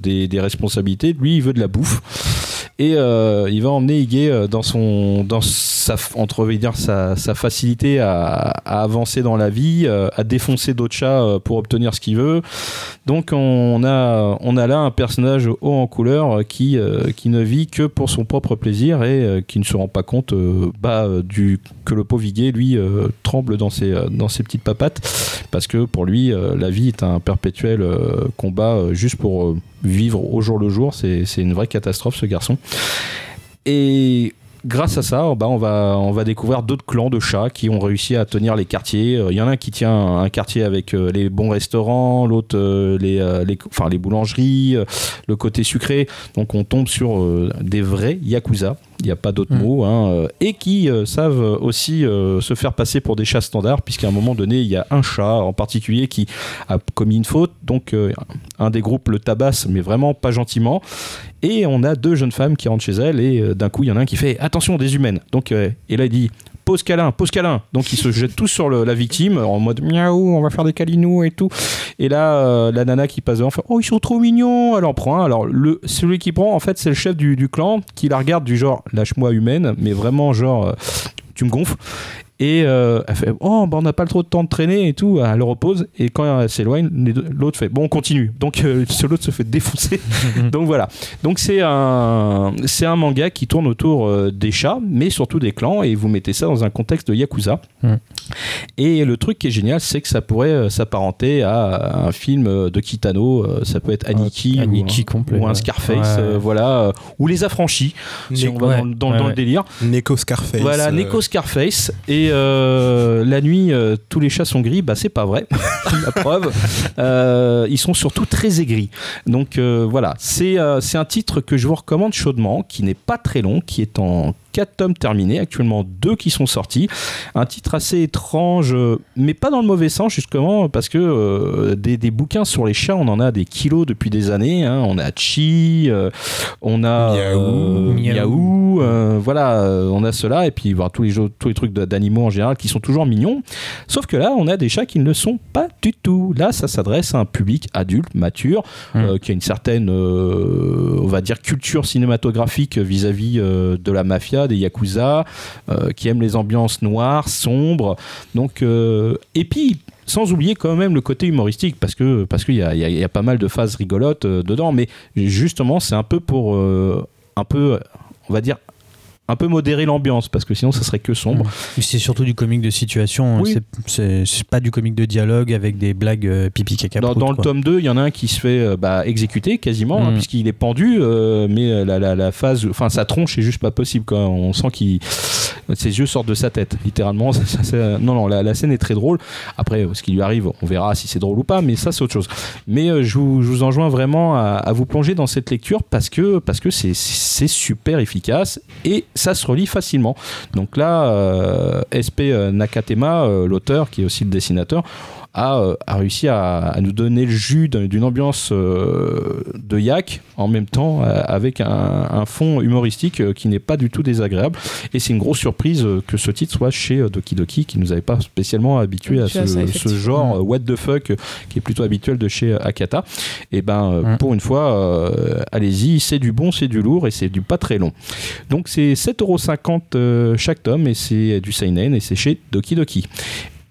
des, des responsabilités. Lui, il veut de la bouffe. Et euh, il va emmener Ige euh, dans son, dans sa, entre dire sa, sa facilité à, avancer dans la vie, euh, à défoncer d'autres chats pour obtenir ce qu'il veut. Donc on a, on a là un personnage haut en couleur qui, qui ne vit que pour son propre plaisir et qui ne se rend pas compte bah, du, que le pauvre Ige, lui, tremble dans ses, dans ses petites papates parce que pour lui, la vie est un perpétuel combat juste pour vivre au jour le jour. C'est une vraie catastrophe, ce garçon. Et grâce à ça, bah, on, va, on va découvrir d'autres clans de chats qui ont réussi à tenir les quartiers. Euh, Il y en a un qui tient un quartier avec euh, les bons restaurants, l'autre euh, les, euh, les, enfin, les boulangeries, euh, le côté sucré. Donc on tombe sur euh, des vrais yakuza. Il n'y a pas d'autre Mm. mot. hein, euh, et qui euh, savent aussi euh, se faire passer pour des chats standards, puisqu'à un moment donné, il y a un chat en particulier qui a commis une faute. Donc euh, un des groupes le tabasse, mais vraiment pas gentiment. Et on a deux jeunes femmes qui rentrent chez elles et euh, d'un coup il y en a un qui fait attention des humaines. Donc et là il dit pose câlin, pose câlin. Donc ils se jettent tous sur la victime en mode miaou, on va faire des câlinous et tout. Et là euh, la nana qui passe devant fait oh ils sont trop mignons. Elle en prend un. Alors le celui qui prend en fait c'est le chef du, du clan qui la regarde du genre lâche-moi humaine, mais vraiment genre euh, tu me gonfles. Et euh, elle fait Oh, bah, on n'a pas trop de temps de traîner et tout. Elle le repose. Et quand elle s'éloigne, l'autre fait Bon, on continue. Donc, euh, ce l'autre se fait défoncer. Donc, voilà. Donc, c'est un, c'est un manga qui tourne autour euh, des chats, mais surtout des clans. Et vous mettez ça dans un contexte de Yakuza. Mm. Et le truc qui est génial, c'est que ça pourrait euh, s'apparenter à un film de Kitano. Euh, Ça peut être Aniki, Aniki ou, un- complet, ou un ouais. Scarface. Ouais. euh, voilà. euh, ou Les Affranchis, si on va ouais, dans, le- dans- ouais, dans le ouais. délire. Neko Scarface. Voilà, euh, Neko Scarface. Et euh, la nuit, euh, tous les chats sont gris. Bah, c'est pas vrai. la preuve. Euh, ils sont surtout très aigris. Donc voilà, c'est un titre que je vous recommande chaudement, qui n'est pas très long, qui est en 4 tomes terminés, actuellement deux qui sont sortis. Un titre assez étrange, euh, mais pas dans le mauvais sens, justement, parce que euh, des, des bouquins sur les chats, on en a des kilos depuis des années. hein. On a Chi, euh, on a Miaou. Miaou. Miaou, voilà, on a cela, et puis voir tous les, jeux- tous les trucs d'animaux en général qui sont toujours mignons. Sauf que là, on a des chats qui ne le sont pas du tout. Là, ça s'adresse à un public adulte, mature, Mm. euh, qui a une certaine, on va dire, culture cinématographique vis-à-vis de la mafia, des yakuza, euh, qui aime les ambiances noires, sombres. Donc, euh, et puis. Sans oublier quand même le côté humoristique, parce que parce qu'il y y a- pas mal de phases rigolotes euh, dedans, mais justement c'est un peu pour un peu, on va dire un peu modérer l'ambiance parce que sinon ça serait que sombre. C'est surtout du comique de situation. hein. Oui. C'est- pas du comique de dialogue avec des blagues euh, pipi caca. Dans, dans le quoi. tome 2, il y en a un qui se fait euh, bah, exécuter quasiment, hein, Mm. puisqu'il est pendu, euh, mais la, la, la phase, enfin sa tronche est juste pas possible. Quoi. On sent qu'il, ses yeux sortent de sa tête, littéralement. Ça, ça, ça- non, non, la, la scène est très drôle. Après, ce qui lui arrive, on verra si c'est drôle ou pas, mais ça c'est autre chose. Mais euh, je, vous, je vous enjoins vraiment à, à vous plonger dans cette lecture parce que parce que c'est c'est super efficace et ça se relie facilement. Donc là, euh, SP Nakatema, euh, l'auteur qui est aussi le dessinateur, a, euh, a réussi à, à nous donner le jus d'un- d'une ambiance euh, de yak en même temps euh, avec un, un fond humoristique qui n'est pas du tout désagréable. Et c'est une grosse surprise que ce titre soit chez Doki Doki qui nous avait pas spécialement habitué à ce, ça, genre what the fuck qui est plutôt habituel de chez Akata. Et ben pour une fois allez-y c'est du bon c'est du lourd et c'est du pas très long. Donc c'est 7,50€ euh, chaque tome et c'est du seinen et c'est chez Doki Doki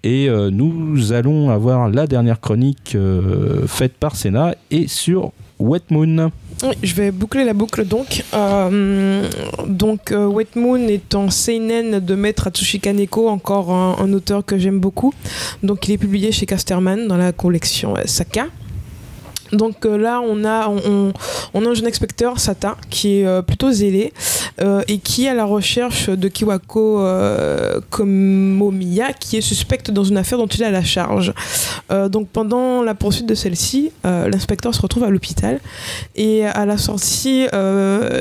et euh, nous allons avoir la dernière chronique euh, faite par Senna et sur Wet Moon. Je vais boucler la boucle donc. Euh, Wet Moon est en seinen de Maître Atsushi Kaneko, encore un, un auteur que j'aime beaucoup. Donc, il est publié chez Casterman dans la collection Saka. Donc euh, là, on a, on, on- a un jeune inspecteur, Sata, qui est euh, plutôt zélé euh, et qui est à la recherche de Kiwako Komomiya, qui est suspecte dans une affaire dont il a la charge. Donc pendant la poursuite de celle-ci, l'inspecteur se retrouve à l'hôpital et à la sortie,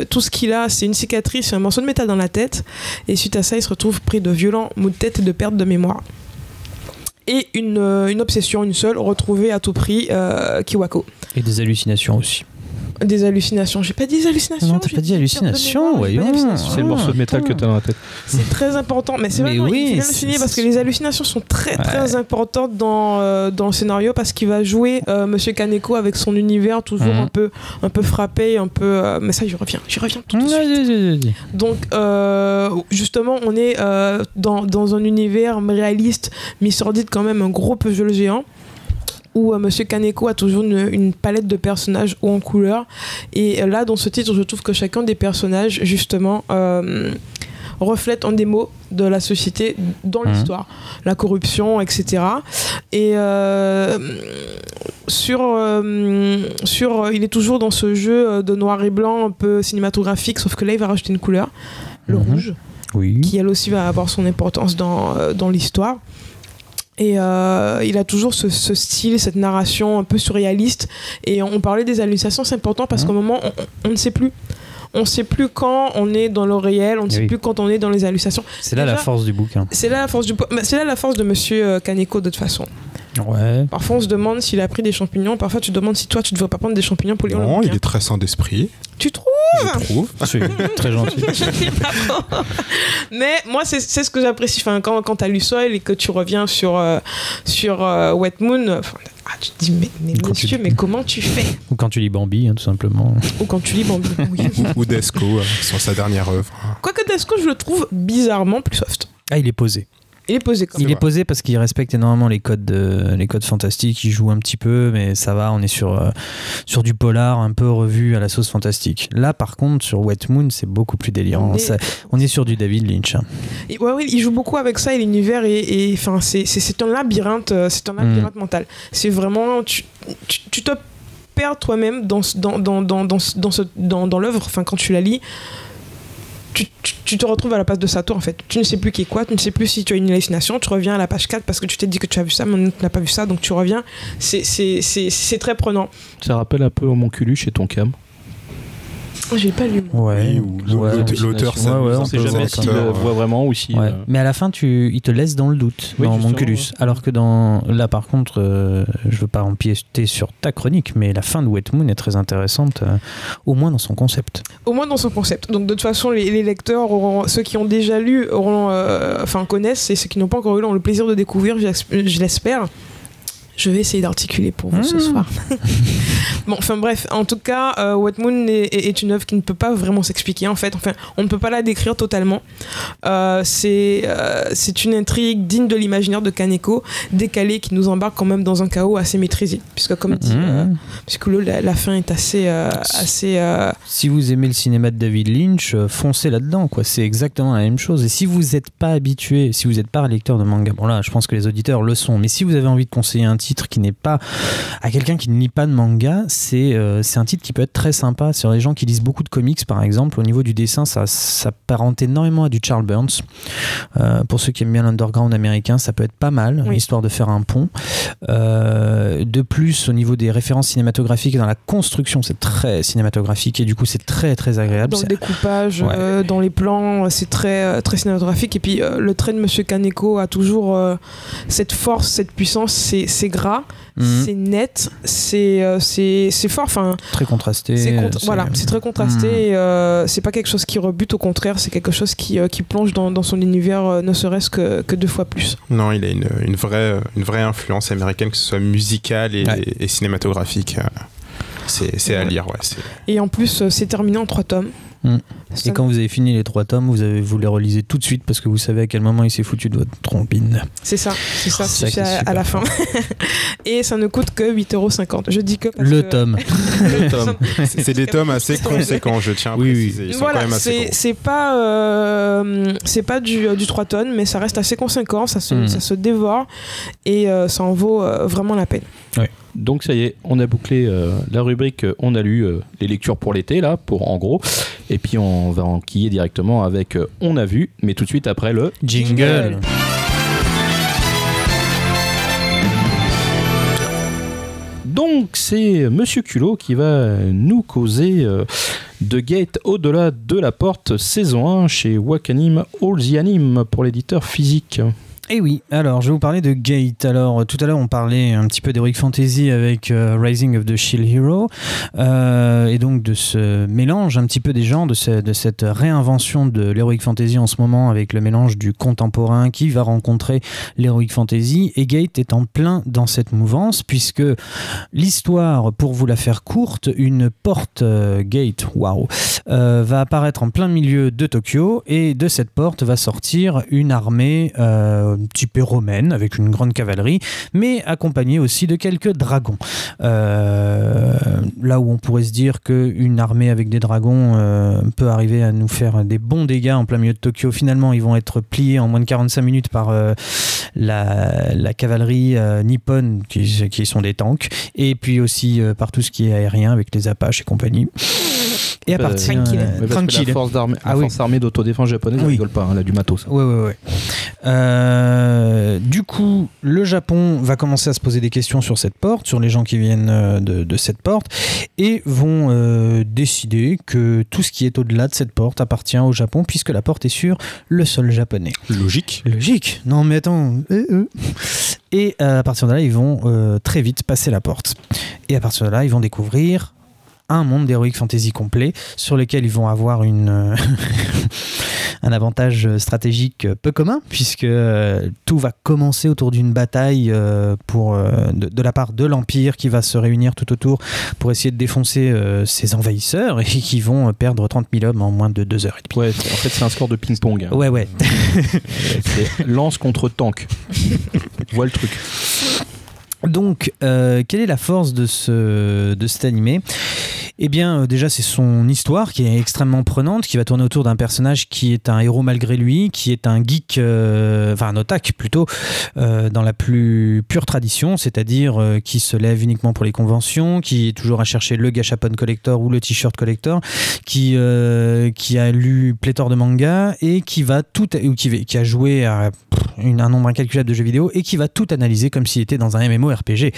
tout ce qu'il a, c'est une cicatrice et un morceau de métal dans la tête. Et suite à ça, il se retrouve pris de violents maux de tête et de perte de mémoire. Et une, euh, une obsession, une seule, retrouver à tout prix euh, Kiwako. Et des hallucinations aussi. Des hallucinations. J'ai pas dit des hallucinations. Non, t'as j'ai pas dit hallucinations, voyons. C'est le morceau de métal que tu as dans la tête. C'est très important, mais c'est vraiment oui, souligner parce que les hallucinations sont très très importantes dans, euh, dans le scénario parce qu'il va jouer euh, Monsieur Kaneko avec son univers toujours Mhm. un peu un peu frappé, un peu. euh, mais ça, j'y reviens, j'y reviens tout de suite. Donc, euh, justement, on est euh, dans, dans un univers réaliste, mais sordide quand même, un gros puzzle géant. Où euh, Monsieur Kaneko a toujours une, une palette de personnages haut en couleur. Et euh, là, dans ce titre, je trouve que chacun des personnages, justement, euh, reflète en des mots de la société dans Mhm. l'histoire. La corruption, etc. Et euh, sur, euh, sur, il est toujours dans ce jeu de noir et blanc un peu cinématographique, sauf que là, il va rajouter une couleur, le Mhm. rouge, Oui. qui elle aussi va avoir son importance dans, dans l'histoire. Et euh, il a toujours ce, ce style, cette narration un peu surréaliste. Et on parlait des hallucinations, c'est important parce Mhm. qu'au moment, on, on ne sait plus. On ne sait plus quand on est dans le réel, on ne Eh sait plus quand on est dans les hallucinations. C'est là la force du bouquin. C'est là la force du, mais c'est là la force de Monsieur euh, Kaneko de toute façon. Ouais. Parfois on se demande s'il a pris des champignons. Parfois tu te demandes si toi tu ne devrais pas prendre des champignons pour lire le Non, bouquin. il est très sain d'esprit, Tu trouves je trouve. C'est très gentil. Mais moi, c'est c'est ce que j'apprécie. Enfin, quand, quand tu as lu Soil et que tu reviens sur, euh, sur euh, Wet Moon, enfin, ah, tu te dis, mais, mais tu monsieur, dis- mais comment tu fais? Ou quand tu lis Bambi, hein, tout simplement. Ou quand tu lis Bambi. Oui. Ou Desco, euh, sur sa dernière œuvre. Quoique Desco, je le trouve bizarrement plus soft. Ah, il est posé. Il est posé Il est posé parce qu'il respecte énormément les codes, de- les codes fantastiques. Il joue un petit peu, mais ça va. On est sur, euh, sur du polar un peu revu à la sauce fantastique. Là, par contre, sur Wet Moon, c'est beaucoup plus délirant. On est- Ça- on est sur du David Lynch. hein. Et ouais, ouais, il joue beaucoup avec ça et l'univers est- enfin, c'est, un labyrinthe, euh, c'est un labyrinthe mental. C'est vraiment, tu, tu, tu te perds toi-même dans, dans, dans, dans, dans, dans, dans, dans l'œuvre, enfin, quand tu la lis. Tu, te retrouves à la place de Sato en fait. Tu ne sais plus qui est quoi, tu ne sais plus si tu as une hallucination, tu reviens à la page 4 parce que tu t'es dit que tu as vu ça, mais tu n'as pas vu ça, donc tu reviens. C'est, très prenant. Ça rappelle un peu mon culu chez ton cam. Oh, J'ai pas lu. Ouais. Oui, ou l'auteur- l'auteur Ouais, ouais, on sait jamais s'il le euh, voit vraiment ou si. Ouais. euh, Mais à la fin, tu, il te laisse dans le doute Oui, dans Monculus. ouais. Alors que dans là, par contre, euh, je veux pas empiéter sur ta chronique, mais la fin de Wet Moon est très intéressante, euh, au moins dans son concept. Au moins dans son concept. Donc de toute façon, les, les lecteurs, auront, ceux qui ont déjà lu, auront, euh, enfin connaissent, et ceux qui n'ont pas encore eu auront le plaisir de découvrir, je l'espère. Je vais essayer d'articuler pour vous ce Mmh. soir. bon, enfin bref, en tout cas, euh, What Moon est, une œuvre qui ne peut pas vraiment s'expliquer en fait. Enfin, on ne peut pas la décrire totalement. Euh, c'est euh, c'est une intrigue digne de l'imaginaire de Kaneko, décalée, qui nous embarque quand même dans un chaos assez maîtrisé. Puisque, comme dit, euh, Mmh. le- la, la fin est assez. euh, assez euh, Si vous aimez le cinéma de David Lynch, euh, foncez là-dedans. quoi. C'est exactement la même chose. Et si vous n'êtes pas habitué, si vous n'êtes pas un lecteur de manga, bon là, je pense que les auditeurs le sont, mais si vous avez envie de conseiller un titre qui n'est pas à quelqu'un qui ne lit pas de manga, c'est euh, c'est un titre qui peut être très sympa. Sur les gens qui lisent beaucoup de comics, par exemple, au niveau du dessin, ça s'apparente énormément à du Charles Burns. Euh, pour ceux qui aiment bien l'underground américain, ça peut être pas mal, Oui. histoire de faire un pont. Euh, de plus, au niveau des références cinématographiques et dans la construction, c'est très cinématographique et du coup, c'est très très agréable. dans le découpage, Ouais. dans les plans, c'est très, très cinématographique. Et puis le trait de Monsieur Kaneko a toujours cette force, cette puissance. C'est gras, Mhm. c'est net, c'est euh, c'est c'est fort. Enfin, très contrasté. c'est- voilà, c'est très contrasté. Mhm. et, euh, c'est pas quelque chose qui rebute, au contraire, c'est quelque chose qui, euh, qui plonge dans, dans son univers, euh, ne serait-ce que, que deux fois plus. Non, il a une, une vraie, une vraie influence américaine, que ce soit musicale et, Ouais. et cinématographique. euh, C'est c'est à lire, ouais. Et en plus, euh, c'est terminé en trois tomes. Ça Et quand vous avez fini les trois tomes, vous, avez, vous les relisez tout de suite parce que vous savez à quel moment il s'est foutu de votre trompine. C'est ça, c'est ça, c'est ça à, la fin. et ça ne coûte que 8,50€. Je dis que parce Le que- tome. Le tome. C'est des tomes assez conséquents, je tiens à Oui, oui. préciser. Ils sont quand Voilà, même assez c'est gros. c'est pas, euh, c'est pas du, du 3 tonnes, mais ça reste assez conséquent, ça se, Mm. ça se dévore et euh, ça en vaut euh, vraiment la peine. Donc ça y est, on a bouclé euh, la rubrique euh, on a lu euh, les lectures pour l'été là, pour en gros. Et puis on va enquiller directement avec euh, on a vu, mais tout de suite après le Jingle. Donc c'est Monsieur Culot qui va nous causer de Gate au-delà de la porte saison 1 chez Wakanim All the Anime pour l'éditeur physique. Et oui, alors je vais vous parler de Gate. Alors tout à l'heure on parlait un petit peu d'Heroic Fantasy avec euh, Rising of the Shield Hero euh, et donc de ce mélange un petit peu des genres, de, ce- de cette réinvention de l'Heroic Fantasy en ce moment avec le mélange du contemporain qui va rencontrer l'Heroic Fantasy et Gate est en plein dans cette mouvance puisque l'histoire, pour vous la faire courte, une porte euh, Gate, waouh, va apparaître en plein milieu de Tokyo et de cette porte va sortir une armée typée romaine avec une grande cavalerie, mais accompagnée aussi de quelques dragons. Euh, là où on pourrait se dire qu'une armée avec des dragons euh, peut arriver à nous faire des bons dégâts en plein milieu de Tokyo, finalement ils vont être pliés en moins de 45 minutes par euh, la, cavalerie nippone qui, qui sont des tanks, et puis aussi par tout ce qui est aérien avec les Apaches et compagnie. Et à Euh, partir que tranquille. la force d'armée, la Ah oui. armée d'autodéfense japonaise, Oui. rigole pas, hein, elle a du matos. Ouais, ouais, ouais. Euh, du coup, le Japon va commencer à se poser des questions sur cette porte, sur les gens qui viennent euh, de, de cette porte, et vont euh, décider que tout ce qui est au-delà de cette porte appartient au Japon, puisque la porte est sur le sol japonais. Logique. Logique. Non, mais attends. euh, euh. Et à partir de là, ils vont très vite passer la porte. Et à partir de là, ils vont découvrir un monde d'Heroic Fantasy complet sur lequel ils vont avoir une, euh, un avantage stratégique peu commun puisque euh, tout va commencer autour d'une bataille euh, pour, de, de la part de l'Empire qui va se réunir tout autour pour essayer de défoncer ses envahisseurs et qui vont perdre 30 000 hommes en moins de 2 heures et demie. Ouais, en fait c'est un score de ping-pong. hein. Ouais, ouais. Lance contre tank. Vois le truc. Donc, euh, quelle est la force de, ce, de cet animé? Eh bien, euh, déjà, c'est son histoire qui est extrêmement prenante, qui va tourner autour d'un personnage qui est un héros malgré lui, qui est un geek, euh, enfin un otak plutôt, euh, dans la plus pure tradition, c'est-à-dire qui se lève uniquement pour les conventions, qui est toujours à chercher le gachapon collector ou le t-shirt collector, qui, qui a lu pléthore de mangas et qui va tout, ou qui, a joué à un nombre incalculable de jeux vidéo et qui va tout analyser comme s'il était dans un MMORPG.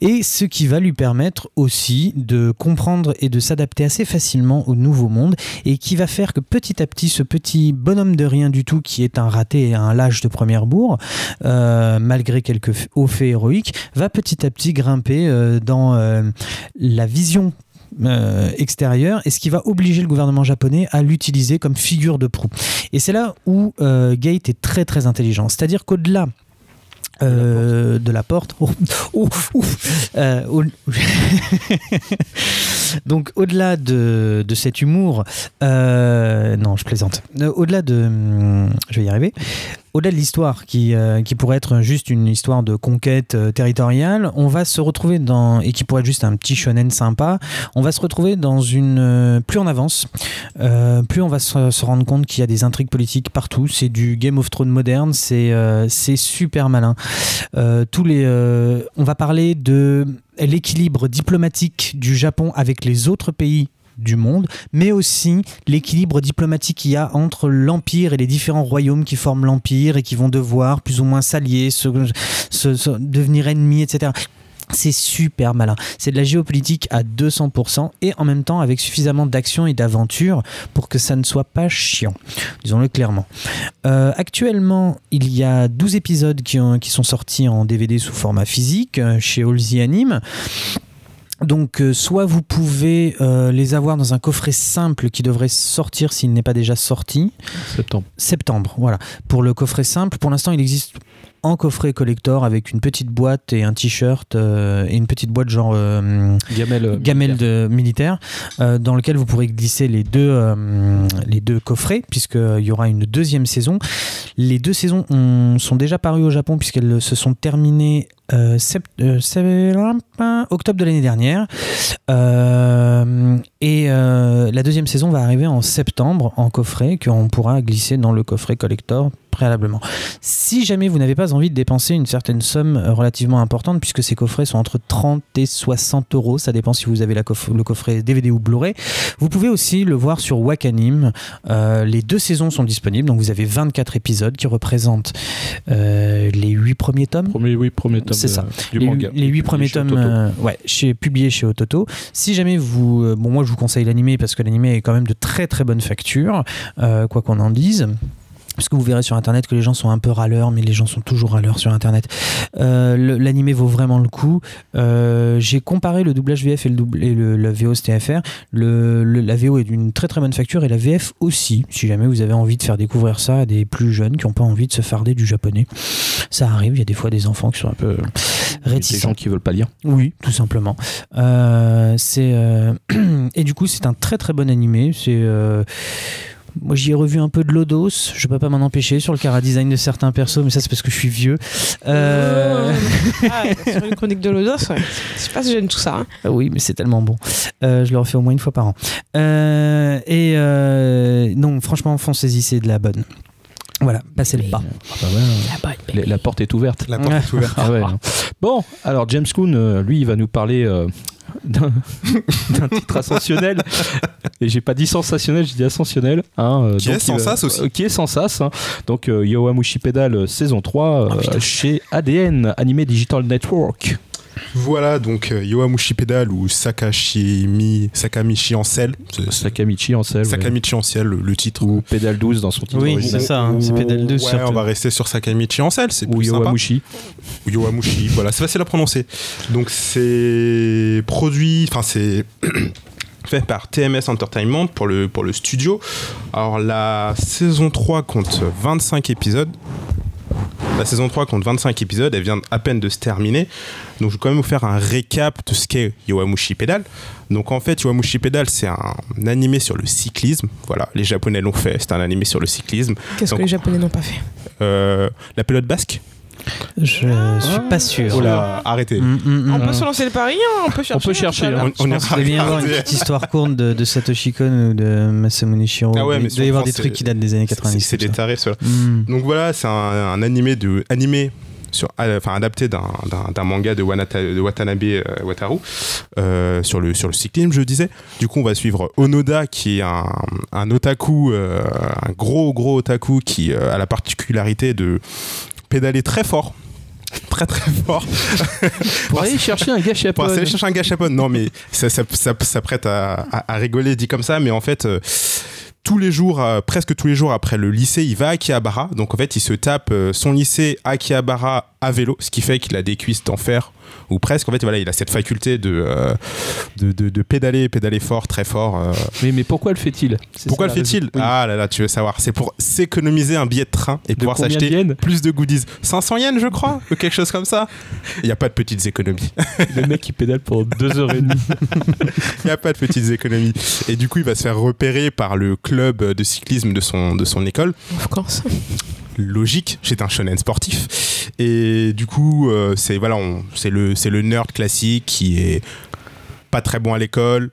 Et ce qui va lui permettre aussi de comprendre et de s'adapter assez facilement au nouveau monde et qui va faire que petit à petit, ce petit bonhomme de rien du tout qui est un raté et un lâche de première bourre, euh, malgré quelques hauts faits héroïques, va petit à petit grimper euh, dans euh, la vision euh, extérieure et ce qui va obliger le gouvernement japonais à l'utiliser comme figure de proue. Et c'est là où euh, Gate est très très intelligent. C'est-à-dire qu'au-delà Euh, de la porte. Oh, oh. Donc au-delà de, de cet humour, euh, non, je plaisante. Euh, Au-delà de, hum, je vais y arriver. Au-delà de l'histoire qui, euh, qui pourrait être juste une histoire de conquête territoriale, on va se retrouver dans et qui pourrait être juste un petit shonen sympa. On va se retrouver dans une plus on avance, plus on va se, se rendre compte qu'il y a des intrigues politiques partout. C'est du Game of Thrones moderne. C'est c'est super malin. Tous les, on va parler de l'équilibre diplomatique du Japon avec les autres pays du monde, mais aussi l'équilibre diplomatique qu'il y a entre l'Empire et les différents royaumes qui forment l'Empire et qui vont devoir plus ou moins s'allier, se, devenir ennemis, etc. C'est super malin. C'est de la géopolitique à 200% et en même temps avec suffisamment d'action et d'aventure pour que ça ne soit pas chiant. Disons-le clairement. Euh, actuellement, il y a 12 épisodes qui, ont- qui sont sortis en DVD sous format physique euh, chez Halsey Anime. Donc, euh, soit vous pouvez euh, les avoir dans un coffret simple qui devrait sortir s'il n'est pas déjà sorti. Septembre. Septembre, voilà. Pour le coffret simple, pour l'instant, il existe en coffret collector avec une petite boîte et un t-shirt euh, et une petite boîte genre euh, Gamelle. euh, gamelle militaire. de militaire euh, dans lequel vous pourrez glisser les deux, les deux coffrets puisqu'il y aura une deuxième saison. Les deux saisons ont- sont déjà parues au Japon puisqu'elles se sont terminées euh, sept- euh, sept- octobre de l'année dernière. Euh, et la deuxième saison va arriver en septembre en coffret qu'on pourra glisser dans le coffret collector préalablement. Si jamais vous n'avez pas envie de dépenser une certaine somme euh, relativement importante, puisque ces coffrets sont entre 30 et 60 euros, ça dépend si vous avez la coff- le coffret DVD ou Blu-ray, vous pouvez aussi le voir sur Wakanim. Euh, les deux saisons sont disponibles, donc vous avez 24 épisodes qui représentent euh, les 8 premiers tomes. Premier, oui, premier tome. C'est ça. Du les, manga. les huit premiers Chez tomes, euh, ouais, chez, publiés chez Ototo. Si jamais vous, bon, moi je vous conseille l'animé parce que l'animé est quand même de très très bonne facture, quoi qu'on en dise. Parce que vous verrez sur internet que les gens sont un peu râleurs, mais les gens sont toujours râleurs sur internet. Euh, L'animé vaut vraiment le coup. Euh, J'ai comparé le doublage VF et le, double, et le la VO STFR. Le, le- la VO est d'une très très bonne facture et la VF aussi. Si jamais vous avez envie de faire découvrir ça à des plus jeunes qui n'ont pas envie de se farder du japonais, ça arrive. Il y a des fois des enfants qui sont un peu Des réticents. gens qui veulent pas lire. Oui, tout simplement. Euh, c'est euh, et du coup c'est un très très bon animé. C'est moi j'y ai revu un peu de Lodos. Je peux pas m'en empêcher sur le cara design de certains persos, mais ça c'est parce que je suis vieux. Euh, Ah, sur une chronique de Lodos, ouais. C'est pas si gêne tout ça. hein. Ah Oui, mais c'est tellement bon. Euh, je le refais au moins une fois par an. Euh, et euh, non, franchement, foncez-y, c'est de la bonne. Voilà, passez le pas. Ah bah ouais, la, la porte est ouverte. La porte est ouverte. Ah ouais. Bon, alors James Coon, lui, il va nous parler euh, d'un titre ascensionnel. Et j'ai pas dit sensationnel, j'ai dit ascensionnel. hein, euh, Qui est donc il sans va- sas aussi. euh, qui est sans sas. hein. Donc euh, Yowamushi Pedal euh, saison 3 euh, chez ADN, Anime Digital Network. Voilà, donc euh, Yowamushi Pedal ou Sakashimi, Sakamichi en sel. Sakamichi en sel. ouais. Sakamichi en ciel, le, le titre. Ou Pedal 12 dans son titre Oui, original. c'est ça, hein, c'est Pedal 2 Ouais, surtout. on va rester sur Sakamichi en sel, c'est Ou plus sympa. Yowamushi. Ou Yowamushi, voilà, c'est facile à prononcer. Donc c'est produit, enfin c'est fait par TMS Entertainment pour le, pour le studio. Alors la saison 3 compte 25 épisodes. La saison 3 compte 25 épisodes, elle vient à peine de se terminer. Donc je vais quand même vous faire un récap de ce qu'est Yowamushi Pedal. Donc en fait, Yowamushi Pedal, c'est un animé sur le cyclisme. Voilà, les Japonais l'ont fait, c'est un animé sur le cyclisme. Qu'est-ce que les Japonais n'ont pas fait? Euh, la pelote basque Je suis pas sûr. Oh là, arrêtez. Mm, mm, On mm. peut se lancer le pari, hein, on peut chercher. peut chercher, l'heure. hein. On, on qu'il doit bien y avoir une petite histoire courte de, de Satoshi Kon ou de Masamune Shiro. Ah ouais, mais il doit y on avoir des trucs qui datent des années C'est- 90. C'est des tarés, ceux-là. Mm. Donc voilà, c'est un, un animé, de, animé sur, euh, enfin, adapté d'un- manga de, Wanata- de Watanabe euh, Wataru euh, sur, le, sur le cyclisme, je disais. Du coup, on va suivre Onoda, qui est un, un otaku, euh, un gros, gros otaku qui euh, a la particularité de pédaler très fort. Très très fort. Pour aller chercher un gars Pour aller chercher un gâchapon. Non, mais ça, ça, ça, ça prête à, à- à rigoler dit comme ça, mais en fait. euh, tous les jours, euh, presque tous les jours après le lycée, il va à Akihabara. Donc en fait, il se tape euh, son lycée à Akihabara à vélo, ce qui fait qu'il a des cuisses d'enfer ou presque. En fait, voilà, il a cette faculté de, euh, de, de- de pédaler, pédaler fort, très fort. euh. Mais, mais pourquoi le fait-il? Pourquoi le ça fait-il. Oui. Ah là là, tu veux savoir. C'est pour s'économiser un billet de train et De pouvoir s'acheter plus de goodies. 500 yens, je crois, ou quelque chose comme ça. Il n'y a pas de petites économies. Le mec qui pédale pendant deux heures et demie. Il n'y a pas de petites économies. Et du coup, il va se faire repérer par le club de cyclisme de son, de son école. Of course. Logique, c'est un shonen sportif. Et du coup, euh, c'est voilà, c'est le, c'est le nerd classique qui est pas très bon à l'école,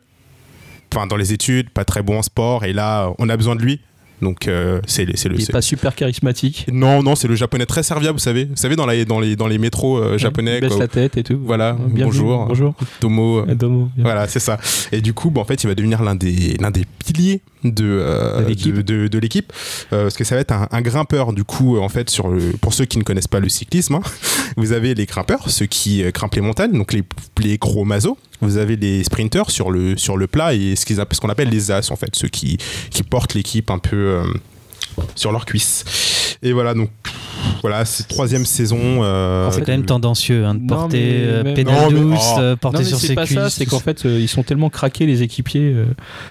enfin dans les études, pas très bon en sport. Et là, on a besoin de lui. Donc, euh, c'est le. Il est pas super charismatique. Non, non, c'est le japonais très serviable, vous savez. Vous savez, dans, les dans, les, dans les métros euh, japonais, Il baisse quoi. la tête et tout. Voilà, Bienvenue. bonjour. Bonjour. Tomo. Domo. Voilà, c'est ça. Et du coup, bah, en fait, il va devenir l'un des, l'un des piliers de, euh, De l'équipe. de, l'équipe. Euh, parce que ça va être un, un grimpeur, du coup, euh, en fait, sur le, pour ceux qui ne connaissent pas le cyclisme, hein, vous avez les grimpeurs, ceux qui euh, grimpent les montagnes, donc les, les gros mazos. Vous avez les sprinters sur le, sur le plat et ce, qu'ils app- ce qu'on appelle les as, en fait, ceux qui, qui portent l'équipe un peu euh, sur leurs cuisses. Et voilà, donc, voilà, c'est troisième saison. euh, C'est quand même tendancieux hein, de porter euh, mais- pédale Non, mais- douce, oh. euh, Non, porter sur ses pas cuisses. c'est qu'en fait, euh, ils sont tellement craqués, les équipiers. euh,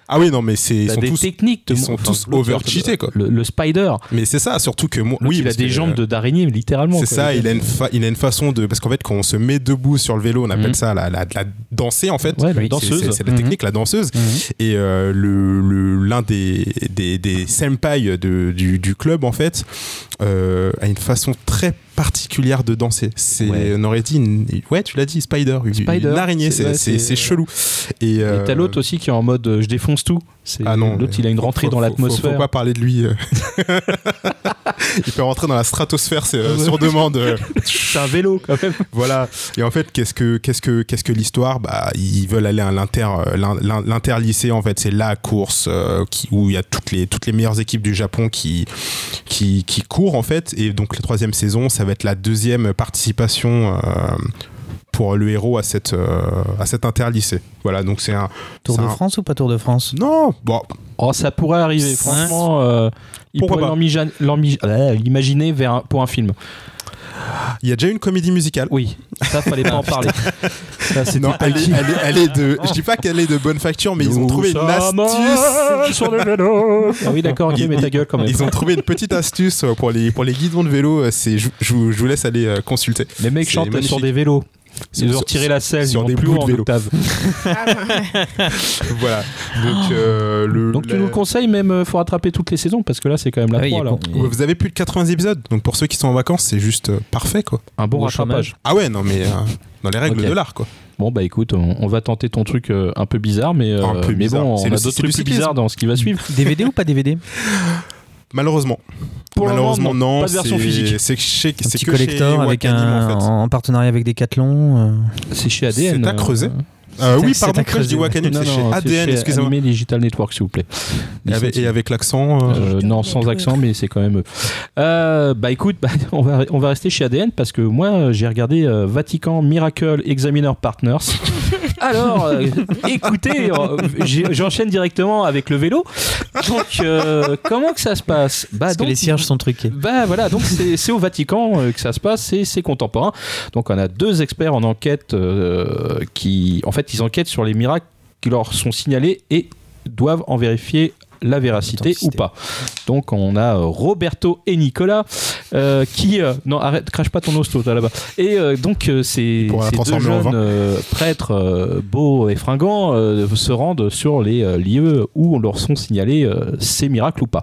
Ah oui, non, mais c'est, ils sont des tous. techniques. de ils sont enfin, tous over-cheatés, quoi. Le, le spider. Mais c'est ça, surtout que moi. Oui, il a des que- jambes de- d'araignée, littéralement. C'est ça, il a, une fa- il a une façon de. Parce qu'en fait, quand on se met debout sur le vélo, on appelle Mhm. ça la, la, la danser, en fait. Ouais, la danseuse. C'est la Mhm. technique, la danseuse. Mhm. Et euh, le- le- l'un des, des, senpai du club, en fait, euh, a une façon très particulière de danser. C'est, Ouais. on aurait dit, une- ouais, tu l'as dit, Spider, une- Spider, une araignée, c'est- chelou. Et, Et euh, t'as l'autre aussi qui est en mode euh, je défonce tout. Ah non, L'autre, il a une faut- rentrée faut- dans faut- l'atmosphère. Faut, pas parler de lui. euh. il peut rentrer dans la stratosphère c'est, euh, sur demande. euh. C'est un vélo quand même. Voilà. Et en fait, qu'est-ce que qu'est-ce que qu'est-ce que l'histoire? Bah, ils veulent aller à l'inter l'in- l'in- l'interlycée. En fait, c'est la course qui, où il y a toutes les toutes les meilleures équipes du Japon qui qui qui courent en fait. Et donc la troisième saison, ça va être la deuxième participation. euh, pour le héros à cette euh, à cet interlycée. Voilà, donc c'est un Tour de un- France ou pas Tour de France? Non, bon, Oh, ça pourrait arriver. Franchement, euh, il Pourquoi pourrait euh, l'imaginer vers un- pour un film. Il y a déjà une comédie musicale. Oui, ça fallait pas en parler. Ça, Non, elle est, elle est- elle est de. Je dis pas qu'elle est de bonne facture, mais ils ont trouvé une astuce. sur le vélo. Ah oui, d'accord, Ils- mais ta gueule quand même. Ils ont trouvé une petite astuce pour les, pour les guidons de vélo. C'est, je, je vous- je vous laisse aller euh, consulter. Les mecs chantent sur des vélos. Ils ont retiré la selle, sur ils des vont plus bouts de en vélo. octave. Voilà. Donc, euh, le, Donc tu la- nous le conseilles même, euh, faut rattraper toutes les saisons parce que là c'est quand même la Ah oui, 3 il y a là. con- Ouais, Vous avez plus de 80 épisodes. Donc pour ceux qui sont en vacances, c'est juste euh, parfait quoi. Un bon rattrapage. Ah ouais, non mais euh, dans les règles de l'art quoi. Bon bah écoute, on, on va tenter ton truc euh, un peu bizarre, mais, euh, Un peu mais bon, C'est on le- a d'autres trucs plus bizarres dans ce qui va suivre. DVD ou pas DVD Malheureusement. Pour le Malheureusement moment, non, pas de version c'est- physique. C'est chez, Un c'est petit que chez collector avec Wakanim, un, en fait. en partenariat avec Decathlon. euh. C'est chez ADN. C'est à euh, creuser. euh, Euh, oui, C'est à pardon, pourquoi je dis creuser. Wakanim, c'est chez ADN, excusez-moi. Anime Digital Network, s'il vous plaît. Et avec, et avec l'accent. euh, Euh, non, sans accent, mais c'est quand même eux. Bah écoute, bah, on, va, on va rester chez ADN parce que moi, j'ai regardé euh, Vatican Miracle Examiner Partners. Alors, euh, écoutez, euh, j'enchaîne directement avec le vélo. Donc, euh, comment que ça se passe? Bah, Parce que les cierges sont truqués. bah voilà, donc c'est au Vatican que ça se passe, c'est c'est contemporain. Donc on a deux experts en enquête qui, en fait, ils enquêtent sur les miracles qui leur sont signalés et doivent en vérifier la véracité ou pas. Donc on a euh, Roberto et Nicolas euh, qui euh, non arrête crache pas ton hosto toi, là-bas et euh, donc ces, ces deux jeunes prêtres beaux et fringants se rendent sur les lieux où on leur sont signalés ces miracles ou pas.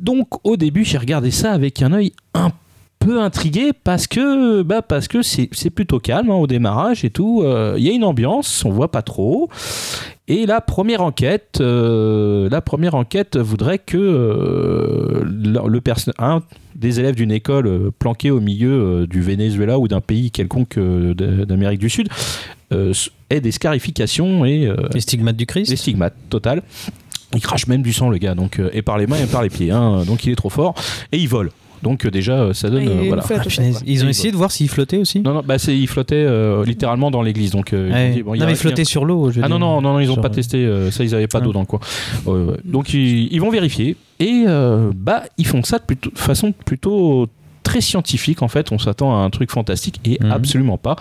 Donc au début j'ai regardé ça avec un œil un peu intrigué parce que bah parce que c'est plutôt calme hein, au démarrage et tout. Euh, Il y a une ambiance, on voit pas trop. Et la première enquête, euh, la première enquête voudrait que euh, le, un des élèves d'une école euh, planquée au milieu du Venezuela ou d'un pays quelconque d'Amérique du Sud ait des scarifications et Les stigmates du Christ des stigmates total. Il crache même du sang le gars, donc et par les mains et par les pieds, hein, donc il est trop fort et il vole. Donc euh, déjà euh, ça donne euh, voilà. Ah. Ils ont essayé de voir s'il flottait aussi? Non non bah c'est il flottait euh, littéralement dans l'église donc euh, ils ont Ouais. dit, bon, Non, mais flotter sur l'eau. je veux ah non dire. non non, non, ils ont Genre, pas testé euh, ça ils avaient pas d'eau Ah. dans le coin. Donc ils, ils vont vérifier et euh, bah ils font ça de plutôt- de façon plutôt très scientifique en fait. On s'attend à un truc fantastique et Mhm. absolument pas.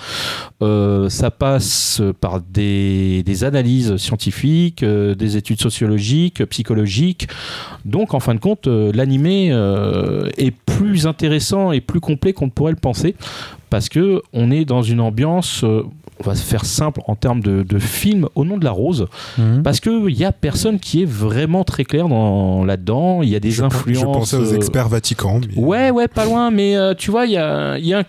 Euh, ça passe par des, des analyses scientifiques, euh, des études sociologiques, psychologiques. Donc en fin de compte, euh, l'animé est plus intéressant et plus complet qu'on ne pourrait le penser parce que on est dans une ambiance. euh, on va se faire simple en termes de, de film au nom de la rose, Mhm. parce qu'il y a personne qui est vraiment très clair dans, là-dedans. Il y a des je, influences. je pensais aux euh, experts Vatican. mais- Ouais, ouais, pas loin, mais euh, tu vois, il y a, il y, a,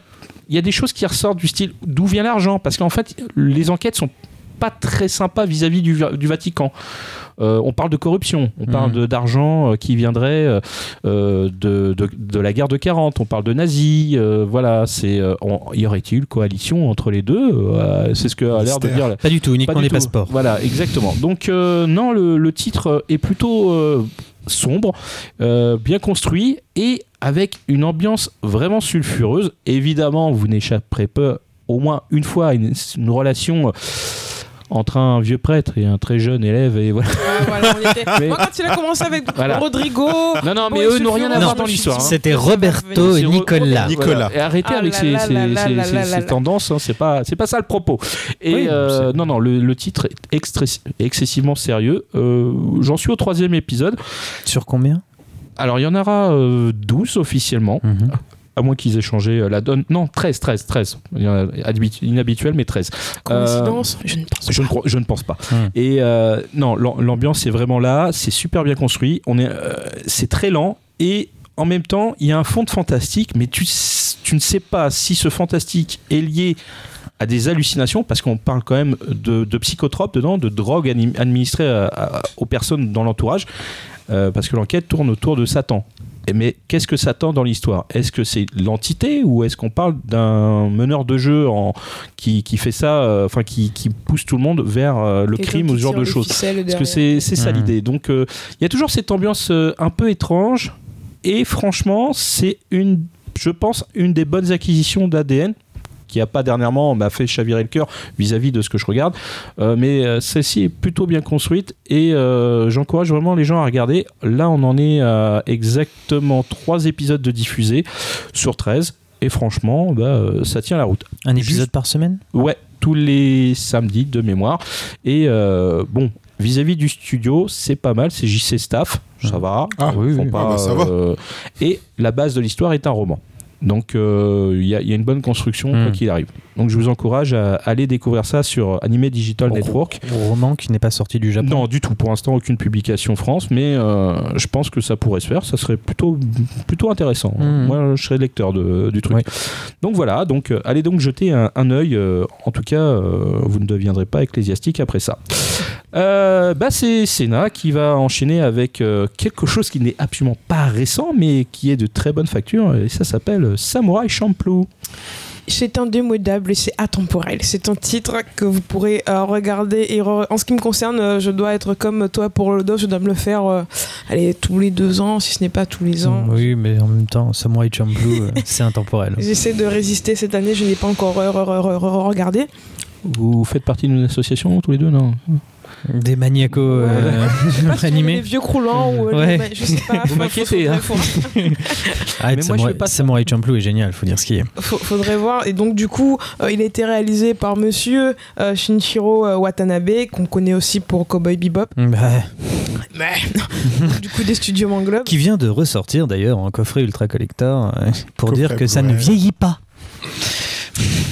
il y a des choses qui ressortent du style d'où vient l'argent, parce qu'en fait, les enquêtes sont pas très sympas vis-à-vis du, du Vatican. Euh, on parle de corruption, on parle Mhm. de- d'argent euh, qui viendrait euh, de, de, de la guerre de 40, on parle de nazis, euh, voilà, c'est euh, on- y aurait-il coalition entre les deux Euh, C'est ce que a l'air de dire Pas du tout, pas uniquement du les tout. passeports. Voilà, exactement. Donc euh, non, le, le titre est plutôt euh, sombre, euh, bien construit et avec une ambiance vraiment sulfureuse. Évidemment, vous n'échapperez pas au moins une fois à une, une relation entre un vieux prêtre et un très jeune élève et voilà. Voilà, on y était. Mais- Moi, quand il a commencé avec Voilà. Rodrigo. Non, non, mais Bon, eux n'ont rien à voir dans l'histoire. hein. C'était Roberto et C'est Ro- Nicolas. Nicolas. Voilà. Et arrêtez Ah avec là ces, là ces- là là ces- là ces- là ces là. tendances, hein, c'est pas, c'est pas ça le propos. Et Oui, euh, non, non, le, le titre est extré- excessivement sérieux. Euh, J'en suis au troisième épisode. Sur combien? Alors, il y en aura euh, 12 officiellement, Mhm. À moins qu'ils aient changé euh, la donne. Non, 13, 13, 13. Il y en a habitu- Inhabituel, mais 13. Coïncidence Je ne pense Je ne, pas. crois- je ne pense pas. Et euh, non, l'am- l'ambiance est vraiment là, c'est super bien construit, on est, euh, c'est très lent et en même temps, il y a un fond de fantastique, mais tu, ne sais pas si ce fantastique est lié à des hallucinations, parce qu'on parle quand même de, de psychotropes dedans, de drogues anim- administrées à- à- aux personnes dans l'entourage, euh, parce que l'enquête tourne autour de Satan. Mais qu'est-ce que Satan dans l'histoire? Est-ce que c'est l'entité ou est-ce qu'on parle d'un meneur de jeu en, qui, qui fait ça, euh, enfin qui, qui pousse tout le monde vers euh, le crime ou ce genre de choses? Parce que c'est c'est ça Mhm. l'idée. Donc euh, il y a toujours cette ambiance euh, un peu étrange. Et franchement c'est une, je pense, une des bonnes acquisitions d'ADN qui a pas dernièrement m'a fait chavirer le cœur vis-à-vis de ce que je regarde. Euh, mais euh, celle-ci est plutôt bien construite et euh, j'encourage vraiment les gens à regarder. Là, on en est à exactement 3 épisodes de diffusés sur 13 et franchement, bah, euh, ça tient la route. Un épisode Juste- par semaine? Ouais, tous les samedis de mémoire. Et euh, bon, vis-à-vis du studio, c'est pas mal, c'est JC Staff, ça va. Ah, Ils font oui. pas, Ah bah, ça va. euh, et la base de l'histoire est un roman. Donc euh, il y, a- il y a une bonne construction Hmm. quoi qu'il arrive. Donc je vous encourage à aller découvrir ça sur Anime Digital Network. Roman qui n'est pas sorti du Japon. Non, du tout. Pour l'instant, aucune publication France, mais euh, je pense que ça pourrait se faire. Ça serait plutôt, plutôt intéressant. Mhm. Moi, je serais lecteur de- du truc. Ouais. Donc voilà. Donc euh, allez donc jeter un, un œil. en tout cas, vous ne deviendrez pas ecclésiastique après ça. Bah c'est Senna qui va enchaîner avec quelque chose qui n'est absolument pas récent, mais qui est de très bonne facture. Et ça s'appelle Samurai Champloo. C'est indémodable et c'est atemporel. C'est un titre que vous pourrez euh, regarder. Et re- en ce qui me concerne, euh, je dois être comme toi pour le dos. Je dois me le faire euh, allez, tous les deux ans, si ce n'est pas tous les ans. Oui, mais en même temps, Samurai Champloo, euh, c'est intemporel. J'essaie de résister cette année. Je n'ai pas encore re- re- re- re- regardé. Vous faites partie d'une association tous les deux, non? Des maniacos euh, est des animés. vieux croulants ou euh, Ouais. des- je sais pas. Vous Faut- m'inquiétez, faut- hein. Ah, Mais moi, je Samurai, pas. Samurai Champloo est génial, faut dire ce qui est. Faut- faudrait voir. Et donc, du coup, euh, il a été réalisé par monsieur euh, Shinichiro euh, Watanabe, qu'on connaît aussi pour Cowboy Bebop. Bah, Mais, du coup, des studios Manglobe. qui vient de ressortir d'ailleurs en coffret ultra collector euh, pour Coffret dire que ça ne vieillit pas.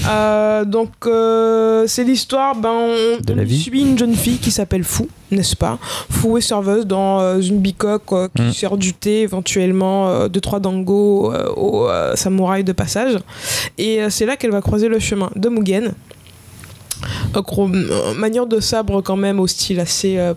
Euh, donc, euh, c'est l'histoire. Ben, on, De on la vie. suit une jeune fille qui s'appelle Fou, n'est-ce pas? Fou est serveuse dans euh, une bicoque qui Mm. sert du thé, éventuellement deux trois dango euh, aux samouraïs de passage. Et c'est là qu'elle va croiser le chemin de Mugen. Gros- manière de sabre quand même au style assez euh,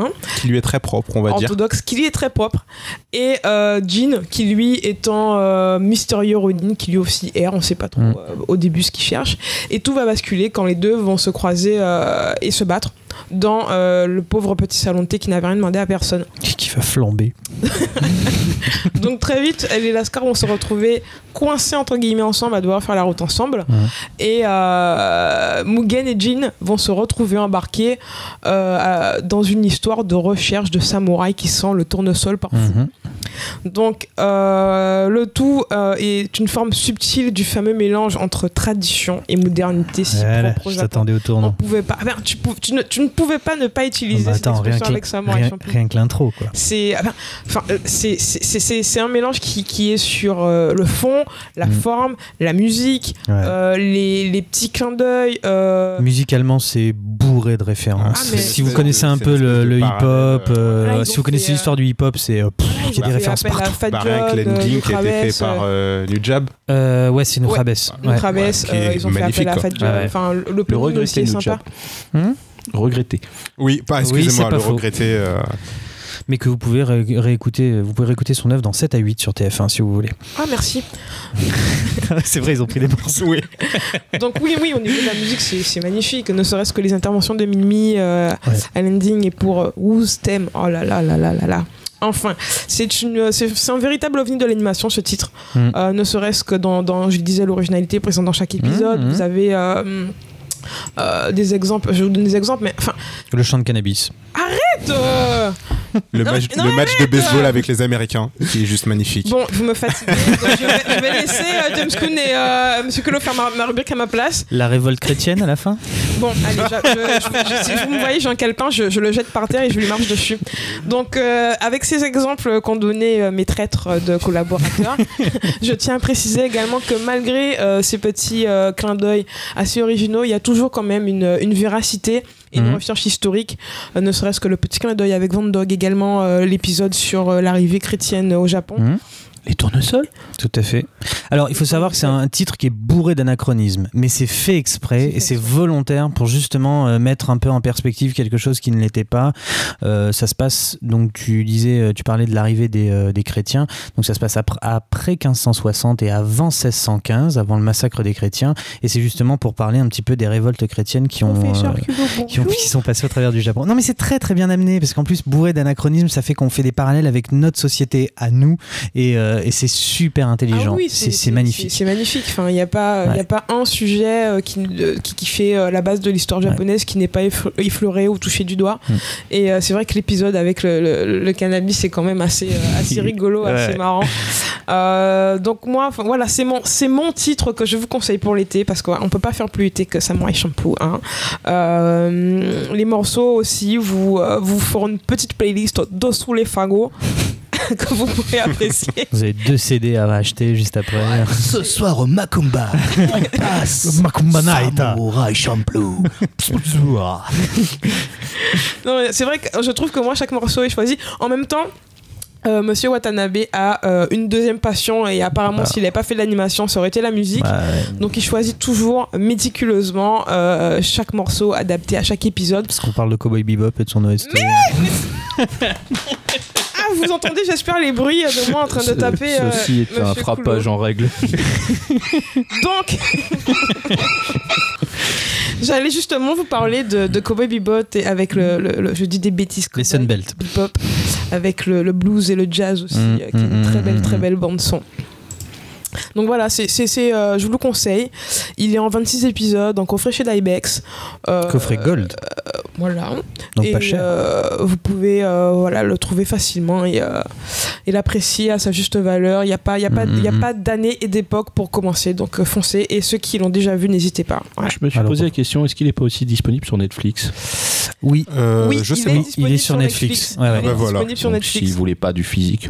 particulier. Qui lui est très propre, on va dire. orthodoxe, qui lui est très propre. Et euh, Jean, qui lui étant euh, mystérieux Ronin, qui lui aussi erre, on sait pas trop Mm. euh, au début ce qu'il cherche. Et tout va basculer quand les deux vont se croiser euh, et se battre dans euh, le pauvre petit salon de thé qui n'avait rien demandé à personne. Qui va flamber. Donc très vite, elle et Lascar vont se retrouver coincés entre guillemets ensemble à devoir faire la route ensemble. Ouais. Et euh, Mugen et Jin vont se retrouver embarqués euh, dans une histoire de recherche de samouraï qui sent le tournesol parfois. Mhm. Donc, euh, le tout est une forme subtile du fameux mélange entre tradition et modernité si Voilà, propre au je au On tournant. pouvait pas, tu, ne, tu ne pouvais pas ne pas utiliser Bah, cette attends, rien expression que, avec rien, rien que l'intro, quoi. C'est enfin, enfin, c'est- c'est- c'est- c'est- c'est un mélange qui, qui est sur euh, le fond, la Mm. forme, la musique, Ouais. euh, les, les petits clins d'œil. euh, Musicalement, c'est bourré de références. Ah, si vous connaissez un peu le, hip-hop, ils si vous connaissez l'histoire du hip-hop, c'est euh, il y a des références partout. Bah, rien que l'ending qui a été fait par Nujab. Euh, ouais, c'est Ouais, qui euh, est ils ont fait magnifique, appel à. Fat Joe. Ouais, ouais. Enfin, le, planning aussi regretté, est sympa. Hmm Regretté. Oui, pas, Oui, excusez-moi, pas le faux. regretter. euh, Mais que vous pouvez ré- réécouter, vous pouvez réécouter son œuvre dans 7 à 8 sur TF1 si vous voulez. Ah, merci. c'est vrai, ils ont pris des morceaux. Oui. Donc oui, oui, au niveau de la musique, c'est magnifique. Ne serait-ce que les interventions de Mimi euh, Ouais. à l'ending et pour euh, Who's Theme. Oh là là là là là là. Enfin, c'est une, c'est c'est un véritable ovni de l'animation ce titre. Mm. Euh, ne serait-ce que dans, dans, je le disais, l'originalité présente dans chaque épisode. Mm, mm. Vous avez euh, des exemples. Je vais vous donner des exemples, mais enfin, Le chant de cannabis. euh, Le, match, non, le match de baseball avec les Américains, qui est juste magnifique. bon, vous me fatiguez. donc je, vais, je vais laisser euh, James Coon et euh, Monsieur Colo faire ma, ma rubrique à ma place. La révolte chrétienne à la fin Bon, allez, je- je- je- si vous me voyez, j'ai un calepin, je, je le jette par terre et je lui marche dessus. Donc, euh, avec ces exemples qu'ont donné euh, mes traîtres de collaborateurs, je tiens à préciser également que malgré euh, ces petits euh, clins d'œil assez originaux, il y a toujours quand même une, une véracité et une Mhm. recherche historique, euh, ne serait-ce que le petit clin d'œil avec Van Dog, également euh, l'épisode sur euh, l'arrivée chrétienne au Japon. Mhm. Les tournesols Tout à fait. Alors, il faut savoir que c'est un titre qui est bourré d'anachronismes, mais c'est fait exprès et c'est volontaire pour justement euh, mettre un peu en perspective quelque chose qui ne l'était pas. Euh, ça se passe, donc tu disais, euh, tu parlais de l'arrivée des, euh, des chrétiens, donc ça se passe après, après 1560 et avant 1615, avant le massacre des chrétiens, et c'est justement pour parler un petit peu des révoltes chrétiennes qui ont, euh, qui, ont- qui sont passés au travers du Japon. Non, mais c'est très très bien amené parce qu'en plus, bourré d'anachronismes, ça fait qu'on fait des parallèles avec notre société à nous et, euh, et c'est super intelligent. Ah oui, c'est magnifique. C'est magnifique. Enfin, il n'y a pas, il Ouais. a pas un sujet euh, qui, euh, qui, qui fait euh, la base de l'histoire japonaise qui n'est pas effle- effleuré ou touché du doigt. Mm. Et euh, c'est vrai que l'épisode avec le, le- le cannabis c'est quand même assez, euh, assez rigolo, assez marrant. Euh, donc moi, voilà, c'est mon, c'est mon titre que je vous conseille pour l'été parce qu'on peut pas faire plus été que Samurai Shampoo. Hein. Euh, les morceaux aussi, vous, euh, vous ferez une petite playlist dessous les fagots que vous pourrez apprécier. Vous avez deux CD à acheter juste après. Ce soir au Macumba, on passe Macumba Night. Samurai Champloo. Non, mais c'est vrai que je trouve que moi, chaque morceau est choisi. En même temps, euh, Monsieur Watanabe a euh, une deuxième passion et apparemment, Bah. s'il n'avait pas fait de l'animation, ça aurait été la musique. Ouais, Donc, il choisit toujours méticuleusement euh, chaque morceau adapté à chaque épisode. parce qu'on parle de Cowboy Bebop et de son OST. Ah, vous entendez, j'espère, les bruits de moi en train de taper. euh, Ceci est un frappage en règle. Donc, j'allais justement vous parler de, de Cowboy Bebop et avec le, le- le- je dis des bêtises. Les Sunbelt. Bebop, avec le, le blues et le jazz aussi, Mm, euh, qui est une mm, très mm, belle, très mm. belle bande son. Donc voilà, c'est, c'est, c'est, euh, je vous le conseille. Il est en 26 épisodes, en coffret chez Dybex. Euh, Coffret Gold, Voilà. donc et pas cher. euh, vous pouvez euh, voilà, le trouver facilement et, euh, et l'apprécier à sa juste valeur. Il n'y a pas, il y a pas, il y a Mhm. pas d'année et d'époque pour commencer. Donc euh, foncez. Et ceux qui l'ont déjà vu, n'hésitez pas. Je me suis Alors, posé la question est-ce qu'il n'est pas aussi disponible sur Netflix? Oui, Euh, oui, je il sais est pas. Il est sur Netflix. Ouais, ouais. Il est Bah voilà. disponible sur Donc, Netflix. Si vous voulez pas du physique,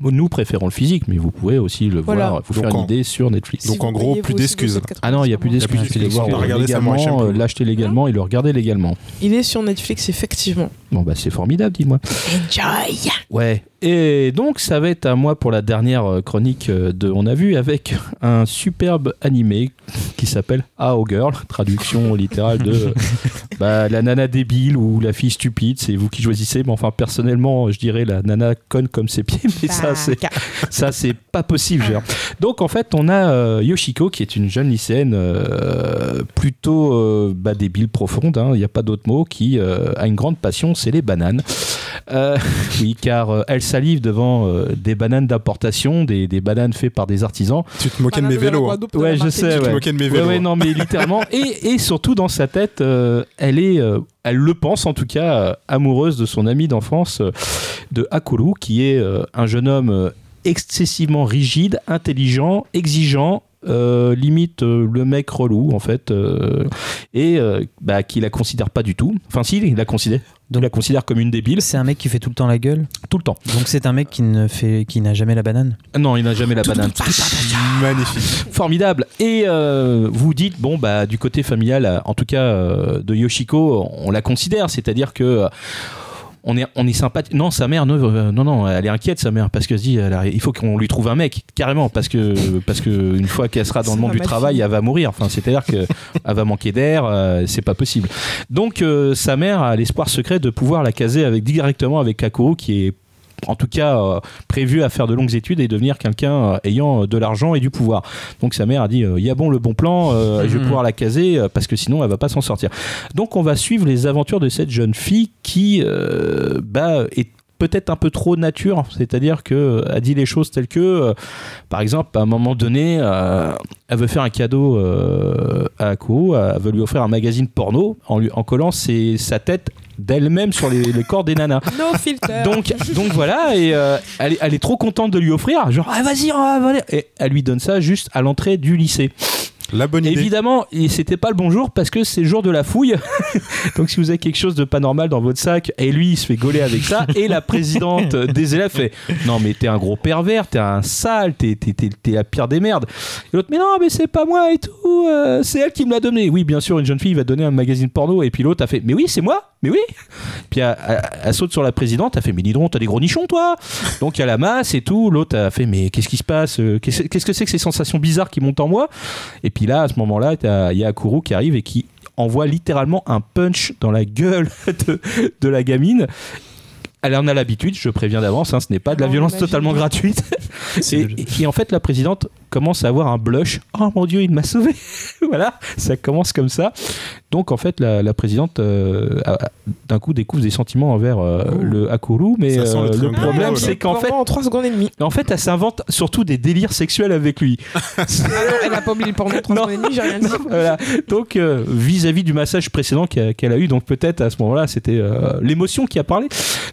nous préférons le physique, mais vous pouvez aussi le Voilà. voir, vous faire une en- idée sur Netflix. donc, en gros, plus d'excuses. 7,90 ah non, il n'y a plus d'excuses. Il faut le voir légalement, euh, l'acheter légalement et le regarder légalement. Il est sur Netflix, effectivement. Bon bah c'est formidable, dis-moi. Enjoy Ouais. Et donc ça va être à moi pour la dernière euh, chronique euh, de On a vu avec un superbe animé qui s'appelle How Girl, traduction littérale de bah, la nana débile ou la fille stupide, c'est vous qui choisissez. Mais enfin personnellement, je dirais la nana conne comme ses pieds, mais ça c'est ça c'est pas possible. genre. Donc en fait on a euh, Yoshiko qui est une jeune lycéenne euh, plutôt euh, bah, débile profonde, hein, il n'y a pas d'autre mot, qui a une grande passion, c'est les bananes. Euh, oui, car euh, elle salive devant euh, des bananes d'importation, des, des bananes faites par des artisans. Tu te moquais de mes vélos. hein. Ouais, je sais, Tu te moquais de mes vélos. ouais, non, mais littéralement. et, et surtout, dans sa tête, euh, elle est, euh, elle le pense en tout cas, euh, amoureuse de son ami d'enfance, euh, de Hakuru, qui est euh, un jeune homme excessivement rigide, intelligent, exigeant. Euh, limite euh, le mec relou en fait euh, et bah, qui la considère pas du tout enfin si il la considère il la considère comme une débile C'est un mec qui fait tout le temps la gueule. tout le temps Donc c'est un mec qui ne fait, qui n'a jamais la banane. non il n'a jamais la banane Magnifique. Formidable. Et vous dites, bon, bah, du côté familial, en tout cas de Yoshiko, on la considère, c'est-à-dire que. On est, on est sympathique. Non, sa mère, non, euh, non, non, elle est inquiète, sa mère, parce qu'elle se dit, elle a- il faut qu'on lui trouve un mec, carrément, parce que, parce que une fois qu'elle sera dans le monde du travail, elle va mourir. Enfin, c'est-à-dire qu'elle va manquer d'air, euh, c'est pas possible. Donc, euh, sa mère a l'espoir secret de pouvoir la caser avec, directement avec Kakuro, qui est en tout cas euh, prévu à faire de longues études et devenir quelqu'un euh, ayant euh, de l'argent et du pouvoir. Donc sa mère a dit euh, il y a bon le bon plan, je vais Mhm. pouvoir la caser parce que sinon elle va pas s'en sortir. Donc on va suivre les aventures de cette jeune fille qui bah, est peut-être un peu trop nature, c'est-à-dire que a dit les choses telles que, euh, par exemple, à un moment donné, euh, elle veut faire un cadeau euh, à Akuro, elle veut lui offrir un magazine porno en, lui, en collant ses- sa tête d'elle-même sur les, les corps des nanas. No filter. Donc, donc voilà, et euh, elle, est, elle est trop contente de lui offrir, genre ah vas-y, ah, voilà. et elle lui donne ça juste à l'entrée du lycée. La bonne idée. Évidemment, et c'était pas le bon jour parce que c'est le jour de la fouille. Donc si vous avez quelque chose de pas normal dans votre sac, et lui il se fait gauler avec ça, et la présidente des élèves fait non mais t'es un gros pervers, t'es un sale, t'es, t'es, t'es- t'es la pire des merdes. Et l'autre mais non mais c'est pas moi et tout, euh, c'est elle qui me l'a donné. Oui bien sûr une jeune fille va donner un magazine porno et puis l'autre a fait mais oui c'est moi, mais oui. Puis elle, elle- elle saute sur la présidente, elle fait mais dis donc t'as des gros nichons toi. Donc il y a la masse et tout, l'autre a fait mais qu'est-ce qui se passe, Euh, qu'est-ce, que c'est que ces sensations bizarres qui montent en moi? Et puis là, à ce moment-là, il y a Akuru qui arrive et qui envoie littéralement un punch dans la gueule de, de la gamine. Elle en a l'habitude, je préviens d'avance, hein, ce n'est pas de la Non, violence totalement gratuite. Et- et en fait, la présidente commence à avoir un blush. Oh mon Dieu, il m'a sauvé. voilà, ça commence comme ça. Donc en fait, la, la présidente euh, a- a- d'un coup découvre des sentiments envers euh, Oh. le Akuru, mais le euh, le problème, c'est qu'en fait, en 3 secondes et demie. en fait, elle s'invente surtout des délires sexuels avec lui. Ah non, elle a pas oublié le porno 3 Non. secondes et demie, j'ai rien dit. voilà. Donc, euh, vis-à-vis du massage précédent qu'elle a eu, donc peut-être à ce moment-là, c'était euh, l'émotion qui a parlé.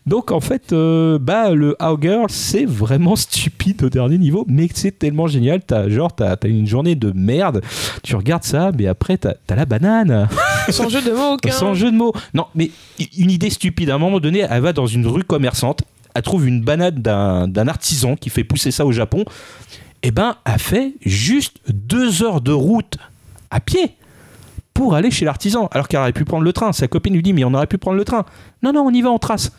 Donc, en fait, euh, bah, le How Girl, c'est vraiment stupide au dernier niveau, mais c'est tellement génial. T'as, genre, t'as, t'as une journée de merde, tu regardes ça, mais après, t'as, t'as la banane. Sans jeu de mots aucun. Sans jeu de mots. Non, mais une idée stupide. À un moment donné, elle va dans une rue commerçante, elle trouve une banane d'un, artisan qui fait pousser ça au Japon. Et ben, elle fait juste deux heures de route à pied pour aller chez l'artisan. Alors qu'elle aurait pu prendre le train. Sa copine lui dit Mais on aurait pu prendre le train. Non, non, on y va en trace.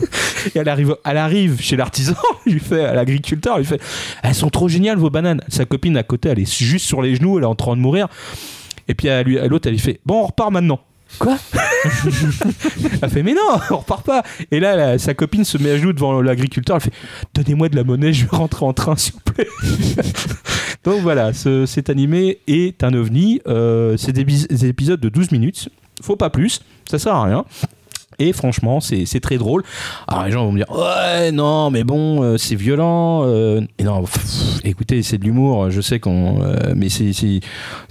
Et elle arrive, elle arrive chez l'artisan, il lui fait à l'agriculteur, il lui fait Elles sont trop géniales vos bananes. Sa copine à côté, elle est juste sur les genoux, elle est en train de mourir. Et puis à lui- à l'autre, elle lui fait Bon, on repart maintenant. Quoi Elle fait Mais non, on repart pas. Et là, la- sa copine se met à genoux devant l'agriculteur, elle fait Donnez-moi de la monnaie, je vais rentrer en train, s'il vous plaît. Donc voilà, ce- cet animé est un ovni. Euh, c'est des, des épisodes de 12 minutes. Faut pas plus, ça sert à rien. Et franchement, c'est très drôle. Alors les gens vont me dire ouais non mais bon euh, c'est violent. euh, non, écoutez c'est de l'humour. Je sais qu'on euh, mais c'est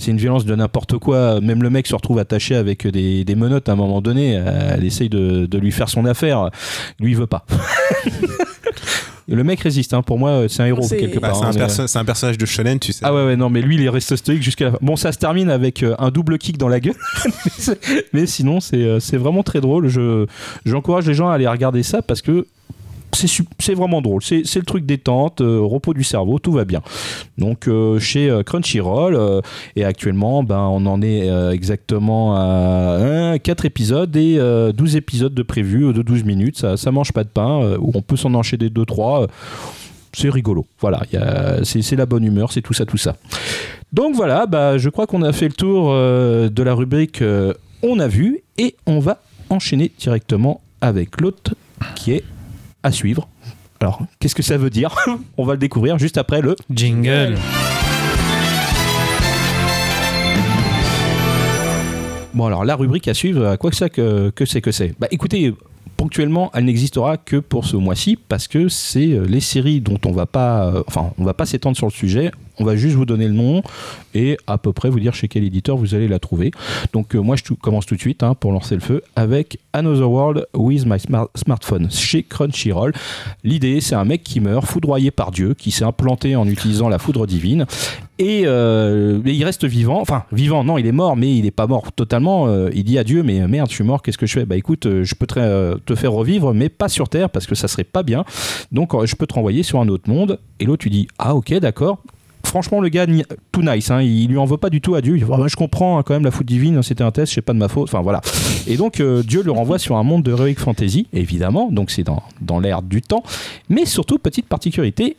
une violence de n'importe quoi. Même le mec se retrouve attaché avec des, des menottes à un moment donné. Elle essaye de, de lui faire son affaire. Lui il veut pas. le mec résiste. hein. Pour moi c'est un héros C'est- quelque Bah, part. c'est, hein, un mais- perso- c'est un personnage de shonen, tu sais. ah ouais, ouais, non, mais lui, il est resté stoïque jusqu'à la fin. Bon, ça se termine avec euh, un double kick dans la gueule. mais, sinon, c'est euh, c'est vraiment très drôle. Je J'encourage les gens à aller regarder ça parce que c'est vraiment drôle. C'est le truc détente, euh, repos du cerveau, tout va bien. Donc, euh, chez euh, Crunchyroll, et actuellement, ben, on en est exactement à 4 épisodes et euh, 12 épisodes de prévu de 12 minutes. Ça, ça mange pas de pain, on peut s'en enchaîner 2-3. euh, c'est rigolo. Voilà, c'est la bonne humeur, c'est tout ça, tout ça. Donc voilà, bah, je crois qu'on a fait le tour de la rubrique On a vu et on va enchaîner directement avec l'autre qui est à suivre. Alors, qu'est-ce que ça veut dire On va le découvrir juste après le. Jingle. Bon, alors la rubrique à suivre, à quoi que ça que, que c'est que c'est? Bah écoutez, ponctuellement, elle n'existera que pour ce mois-ci parce que c'est euh, les séries dont on va pas, euh, enfin, on va pas s'étendre sur le sujet. On va juste vous donner le nom et à peu près vous dire chez quel éditeur vous allez la trouver. Donc euh, moi je commence tout de suite hein, pour lancer le feu avec Another World with My Smart- Smartphone chez Crunchyroll. L'idée c'est un mec qui meurt foudroyé par Dieu, qui s'est implanté en utilisant la foudre divine et euh, il reste vivant. Enfin vivant, non il est mort mais il n'est pas mort totalement. Euh, il dit à Dieu mais merde je suis mort, qu'est-ce que je fais? Bah écoute euh, je peux te, faire revivre mais pas sur Terre parce que ça serait pas bien. Donc je peux te renvoyer sur un autre monde. Et l'autre tu dis ah ok d'accord franchement, le gars, tout nice, hein, il lui en veut pas du tout à Dieu. Ah bah, je comprends hein, quand même la foot divine, c'était un test, c'est pas de ma faute. Enfin voilà. Et donc, Dieu le renvoie sur un monde de Heroic Fantasy, évidemment, donc c'est dans, dans l'ère du temps. Mais surtout, petite particularité,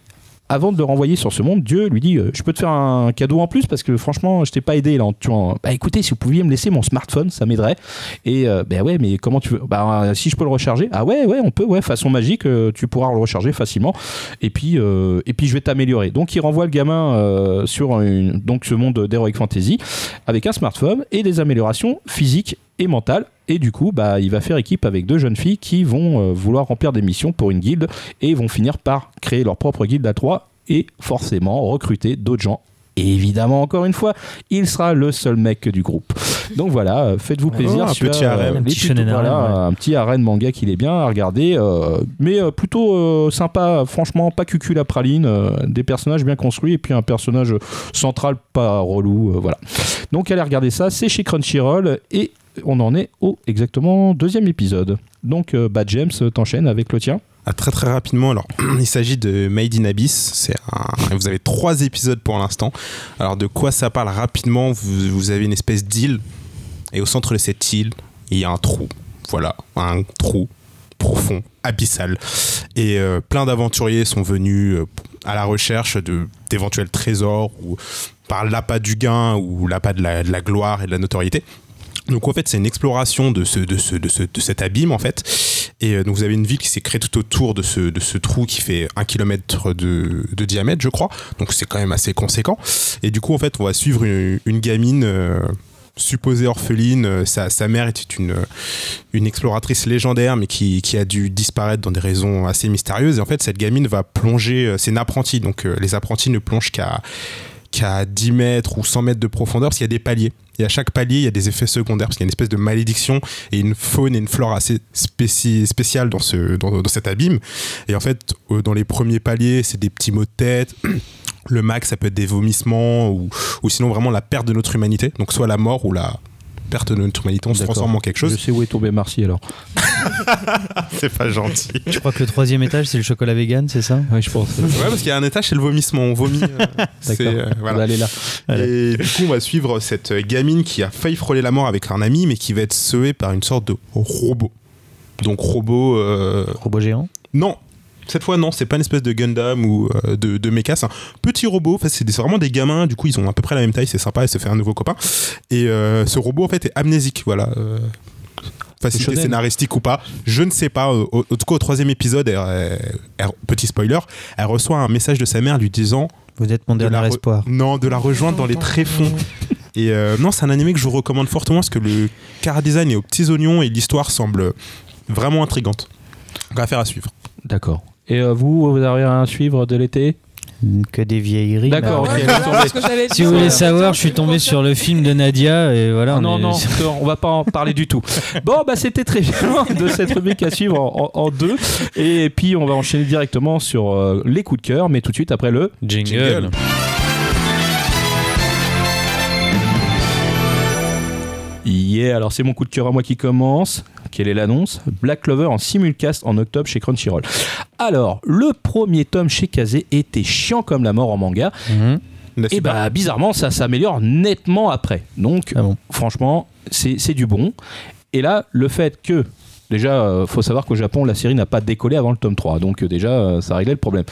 avant de le renvoyer sur ce monde, Dieu lui dit euh, Je peux te faire un cadeau en plus parce que franchement, je t'ai pas aidé là en tuant. Bah écoutez, si vous pouviez me laisser mon smartphone, ça m'aiderait. Et euh, bah ouais, mais comment tu veux? Bah euh, si je peux le recharger? Ah ouais, ouais, on peut, ouais, façon magique, euh, tu pourras le recharger facilement. Et puis, et puis je vais t'améliorer. Donc il renvoie le gamin sur donc ce monde d'Heroic Fantasy avec un smartphone et des améliorations physiques et mentales. Et du coup, bah, il va faire équipe avec deux jeunes filles qui vont euh, vouloir remplir des missions pour une guilde et vont finir par créer leur propre guilde à trois et forcément recruter d'autres gens. Et évidemment, encore une fois, il sera le seul mec du groupe. Donc voilà, euh, faites-vous plaisir. un celui-là, petit euh, Un petit les tutos, voilà, harem, un petit arène manga qu'il est bien à regarder, euh, mais euh, plutôt euh, sympa, franchement, pas cucul la praline, euh, des personnages bien construits et puis un personnage central pas relou, euh, voilà. Donc allez regarder ça, c'est chez Crunchyroll et on en est au exactement deuxième épisode. Donc euh, bah James, t'enchaînes avec le tien. Ah, très très rapidement, alors il s'agit de Made in Abyss. Vous avez trois épisodes pour l'instant. Alors de quoi ça parle rapidement? Vous, avez une espèce d'île et au centre de cette île, il y a un trou. Voilà, un trou profond, abyssal. Et euh, plein d'aventuriers sont venus euh, à la recherche d'éventuels trésors ou par l'appât du gain ou l'appât de la, de la gloire et de la notoriété. Donc en fait, c'est une exploration de, ce, de, ce, de, ce, de cet abîme en fait. Et euh, donc vous avez une ville qui s'est créée tout autour de ce, de ce trou qui fait un kilomètre de, de diamètre, je crois. Donc c'est quand même assez conséquent. Et du coup, en fait, on va suivre une, gamine euh, supposée orpheline. Euh, Sa, sa mère était une, une exploratrice légendaire, mais qui, qui a dû disparaître dans des raisons assez mystérieuses. Et en fait, cette gamine va plonger. C'est une apprentie, donc les apprentis ne plongent qu'à qu'à 10 mètres ou 100 mètres de profondeur, parce qu'il y a des paliers. Et à chaque palier, il y a des effets secondaires, parce qu'il y a une espèce de malédiction et une faune et une flore assez spéci- spéciales dans, ce, dans, dans cet abîme. Et en fait, euh, dans les premiers paliers, c'est des petits maux de tête. Le max, ça peut être des vomissements ou, ou sinon vraiment la perte de notre humanité. Donc soit la mort ou la perte de notre humanité, on se transforme en quelque Je chose. sais où est tombé Marcy alors. C'est pas gentil. Je crois que le troisième étage, c'est le chocolat vegan, c'est ça? Oui, je pense. Ouais, parce qu'il y a un étage, c'est le vomissement. On vomit. euh, euh, On voilà. va aller là. Voilà. Et du coup, on va suivre cette gamine qui a failli frôler la mort avec un ami, mais qui va être sauvée par une sorte de robot. Donc robot. euh, Robot géant? Non. Cette fois, non, c'est pas une espèce de Gundam ou euh, de, de mecha, c'est un petit robot. Enfin, c'est vraiment des gamins, du coup, ils ont à peu près la même taille, c'est sympa, et se fait un nouveau copain. Et euh, ce robot, en fait, est amnésique, voilà. euh, facilité scénaristique ou pas, je ne sais pas. Au, au- tout cas, au troisième épisode, elle- elle- elle- petit spoiler, elle reçoit un message de sa mère lui disant Vous êtes mon de dernier espoir. Non, de la rejoindre dans les tréfonds. Et euh, non, c'est un animé que je vous recommande fortement parce que le car design est aux petits oignons et l'histoire semble vraiment intrigante. Donc, affaire à suivre. D'accord. Et euh, vous, vous avez rien à suivre de l'été? Que des vieilleries. D'accord, là. ok, Si vous voulez savoir, je suis tombé sur le film de Nadia et voilà. Ah on non, est- non, on va pas en parler du tout. Bon, bah c'était très bien de cette rubrique à suivre en deux. Et puis on va enchaîner directement sur euh, les coups de cœur, mais tout de suite après le. Jingle. Jingle. Yeah, alors c'est mon coup de cœur à moi qui commence. Quelle est l'annonce? Black Clover en simulcast en octobre chez Crunchyroll. Alors, le premier tome chez Kazé était chiant comme la mort en manga. Mhm. Et pas bah bizarrement, ça s'améliore nettement après. Donc, Ah bon. franchement, c'est c'est du bon. Et là, le fait que, déjà, euh, faut savoir qu'au Japon, la série n'a pas décollé avant le tome 3. Donc, euh, déjà, euh, ça réglait le problème.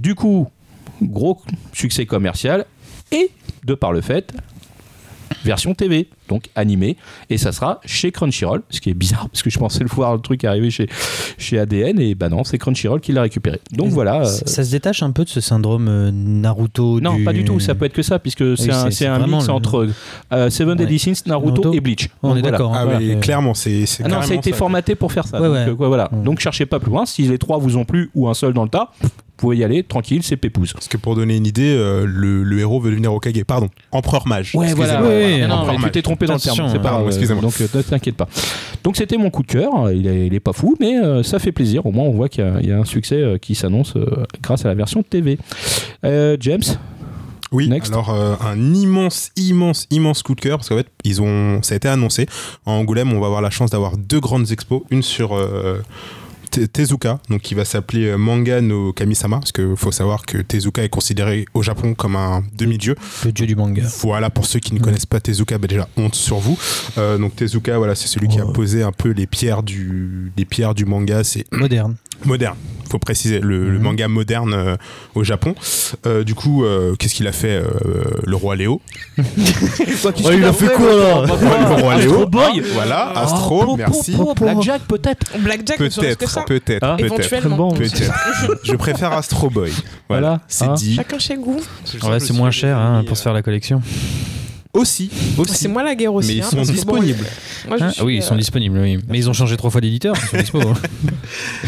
Du coup, gros succès commercial. Et, de par le fait, version TV, donc animée, et ça sera chez Crunchyroll, ce qui est bizarre parce que je pensais le voir le truc arriver chez, chez ADN, et bah non, c'est Crunchyroll qui l'a récupéré. Donc Et voilà. euh, Ça, ça se détache un peu de ce syndrome euh, Naruto. non, du- pas du tout, ça peut être que ça, puisque c'est Oui, un, un mix le- entre euh, Seven Ouais. Deadly Sins, Naruto, Naruto. et Bleach. On est voilà. d'accord. Ah Voilà. oui, Euh, clairement, c'est c'est Ah non, ça a été ça. formaté pour faire ça. Ouais, donc, ouais. euh, voilà. Mm. donc cherchez pas plus loin. Si les trois vous ont plu ou un seul dans le tas, pouvez y aller tranquille, c'est pépouze. Parce que pour donner une idée, euh, le, le héros veut devenir Okage. Pardon, empereur mage. Ouais, voilà. Ouais, Non, non, Empereur mais tu t'es trompé dans le terme. C'est pas pardon, grave. excusez-moi. Donc, euh, ne t'inquiète pas. Donc, c'était mon coup de cœur. Il est, il est pas fou, mais euh, ça fait plaisir. Au moins, on voit qu'il y a- il y, a un succès euh, qui s'annonce euh, grâce à la version TV. Euh, James? Oui, Next. alors euh, un immense, immense, immense coup de cœur parce qu'en fait, ils ont, ça a été annoncé. En Angoulême, on va avoir la chance d'avoir deux grandes expos, une sur euh, Tezuka, donc qui va s'appeler euh, Manga no Kamisama, parce qu'il faut savoir que Tezuka est considéré au Japon comme un demi-dieu. Le dieu du manga. Voilà, pour ceux qui ne Mm. connaissent pas Tezuka, bah déjà honte sur vous. Euh, donc Tezuka, voilà, c'est celui qui a Ouais. posé un peu les pierres du, les pierres du manga. C'est Moderne. moderne. Faut préciser le, le Mhm. manga moderne euh, au Japon. Euh, du coup, euh, qu'est-ce qu'il a fait euh, le roi Léo? Il a fait quoi, là? Le roi Astro Léo. Boy? hein, voilà, Ah, Astro, po, po, merci. po, Blackjack peut-être? Blackjack, Peut-être, peut-être, Ah. peut-être. Éventuellement. Bon. Peut-être. Je préfère Astro Boy. Voilà, Voilà, c'est hein. dit. Chacun chez goût. Ouais, c'est moins cher hein, pour se faire la collection. Aussi, aussi. C'est moi la guerre aussi. Mais ils hein, sont bon, disponibles. moi, Hein Ah oui, ils sont euh, disponibles, oui. Mais ils ont changé trois fois d'éditeur, ils sont dispo.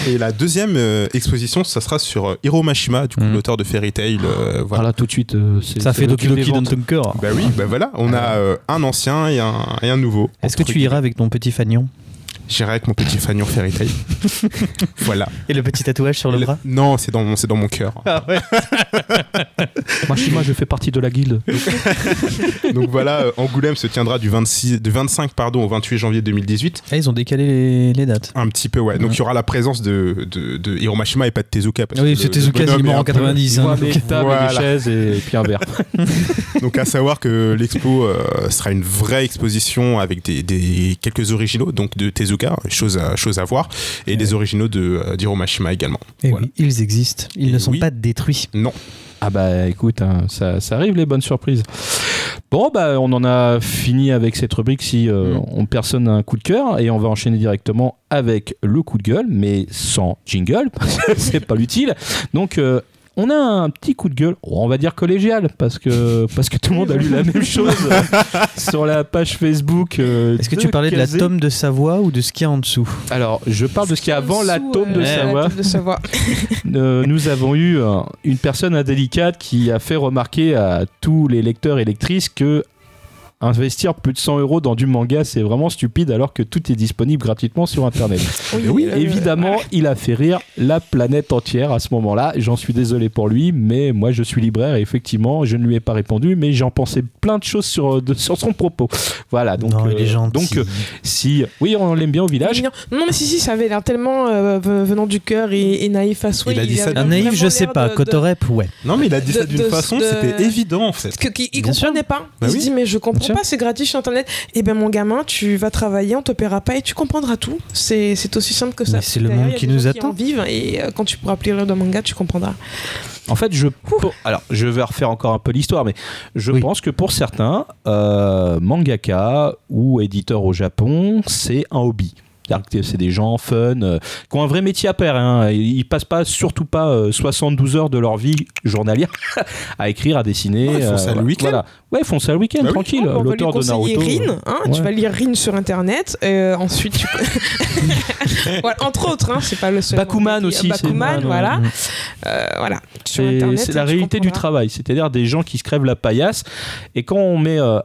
Et la deuxième euh, exposition, ça sera sur euh, Hiro Mashima, du coup, Mhm. l'auteur de Fairy Tail. euh, voilà. Voilà, tout de suite. euh, Ça fait Doki Doki dans ventes. ton cœur. Bah oui, bah voilà, on a euh, un ancien et un, et un nouveau. Est-ce que tu iras avec ton petit fanion? J'irai avec mon petit fanion Fairy Tail. voilà. Et le petit tatouage sur le Et le- bras Non, c'est dans, mon- c'est dans mon cœur. Ah ouais Mashima, je fais partie de la guilde. Donc voilà, euh, Angoulême se tiendra du, 26, du 25 pardon, au 28 janvier 2018. Ah, ils ont décalé les, les dates. Un petit peu, ouais. Donc Ouais. il y aura la présence de, de, de Hiro Mashima et pas de Tezuka. parce Oui, que c'est le- Tezuka, il est mort en un peu- 90. hein. Voilà, des tables, et Voilà. des chaises et puis un verre. Donc à savoir que l'expo euh, sera une vraie exposition avec des, des- quelques originaux, donc de Tezuka, chose à, chose à voir, et des originaux de euh, d'Hiro Mashima également. Et Voilà. oui, ils existent. Ils Et ne sont oui. pas détruits. Non. Ah bah écoute, hein, ça, ça arrive les bonnes surprises. Bon bah on en a fini avec cette rubrique si euh, Mm. on personne un coup de cœur et on va enchaîner directement avec le coup de gueule, mais sans jingle, parce que c'est pas l'utile. Donc euh, on a un petit coup de gueule, on va dire collégial, parce que, parce que tout le monde a lu la même chose sur la page Facebook. euh, Est-ce que tu parlais de la Kazé. tome de Savoie ou de ce qu'il y a en dessous Alors, je parle de ce qu'il y a avant la Sous, tome de Savoie. de Savoie. Euh, nous avons eu euh, une personne indélicate qui a fait remarquer à tous les lecteurs et lectrices que investir plus de 100 euros dans du manga, c'est vraiment stupide alors que tout est disponible gratuitement sur Internet. Oui, oui, euh, évidemment, il a fait rire la planète entière à ce moment-là. J'en suis désolé pour lui, mais moi je suis libraire et effectivement, je ne lui ai pas répondu, mais j'en pensais plein de choses sur, de- sur son propos. Voilà, donc, Non, il est euh, donc euh, si, oui, on l'aime bien au village. Non, mais si, si, ça avait l'air tellement euh, venant du cœur et, et naïf à souhait. Il a dit ça avait Un naïf, je sais pas. de- Cotorep, ouais. Non, mais il a dit De- ça d'une façon, de- c'était évident en fait. Qu'il- il comprenait pas. Bah il se oui. dit, mais je comprends sûr. pas, c'est gratuit sur Internet. Eh ben, mon gamin, tu vas travailler, on te paiera pas et tu comprendras tout. C'est c'est aussi simple que ça. Mais c'est le monde qui nous attend. en vivent et euh, quand tu pourras lire de manga, tu comprendras. En fait, je pour- alors je vais refaire encore un peu l'histoire, mais je Oui. pense que pour certains, euh, mangaka ou éditeur au Japon, c'est un hobby. C'est-à-dire que C'est des gens fun, euh, qui ont un vrai métier à faire. Hein. Ils passent pas, surtout pas, euh, 72 heures de leur vie journalière à écrire, à dessiner. Ouais, ils font ça le week-end. Voilà. Ouais, ils font ça le week-end, Bah oui. tranquille. Oh, L'auteur de Naruto. Rin, hein, ouais. tu vas lire Rin sur internet, euh, ensuite tu. voilà, entre autres, hein, c'est pas le seul. Bakuman aussi, Bakuman, voilà. Mm. Euh, voilà. C'est la réalité du travail, c'est-à-dire des gens qui se crèvent la paillasse. Et quand on met euh,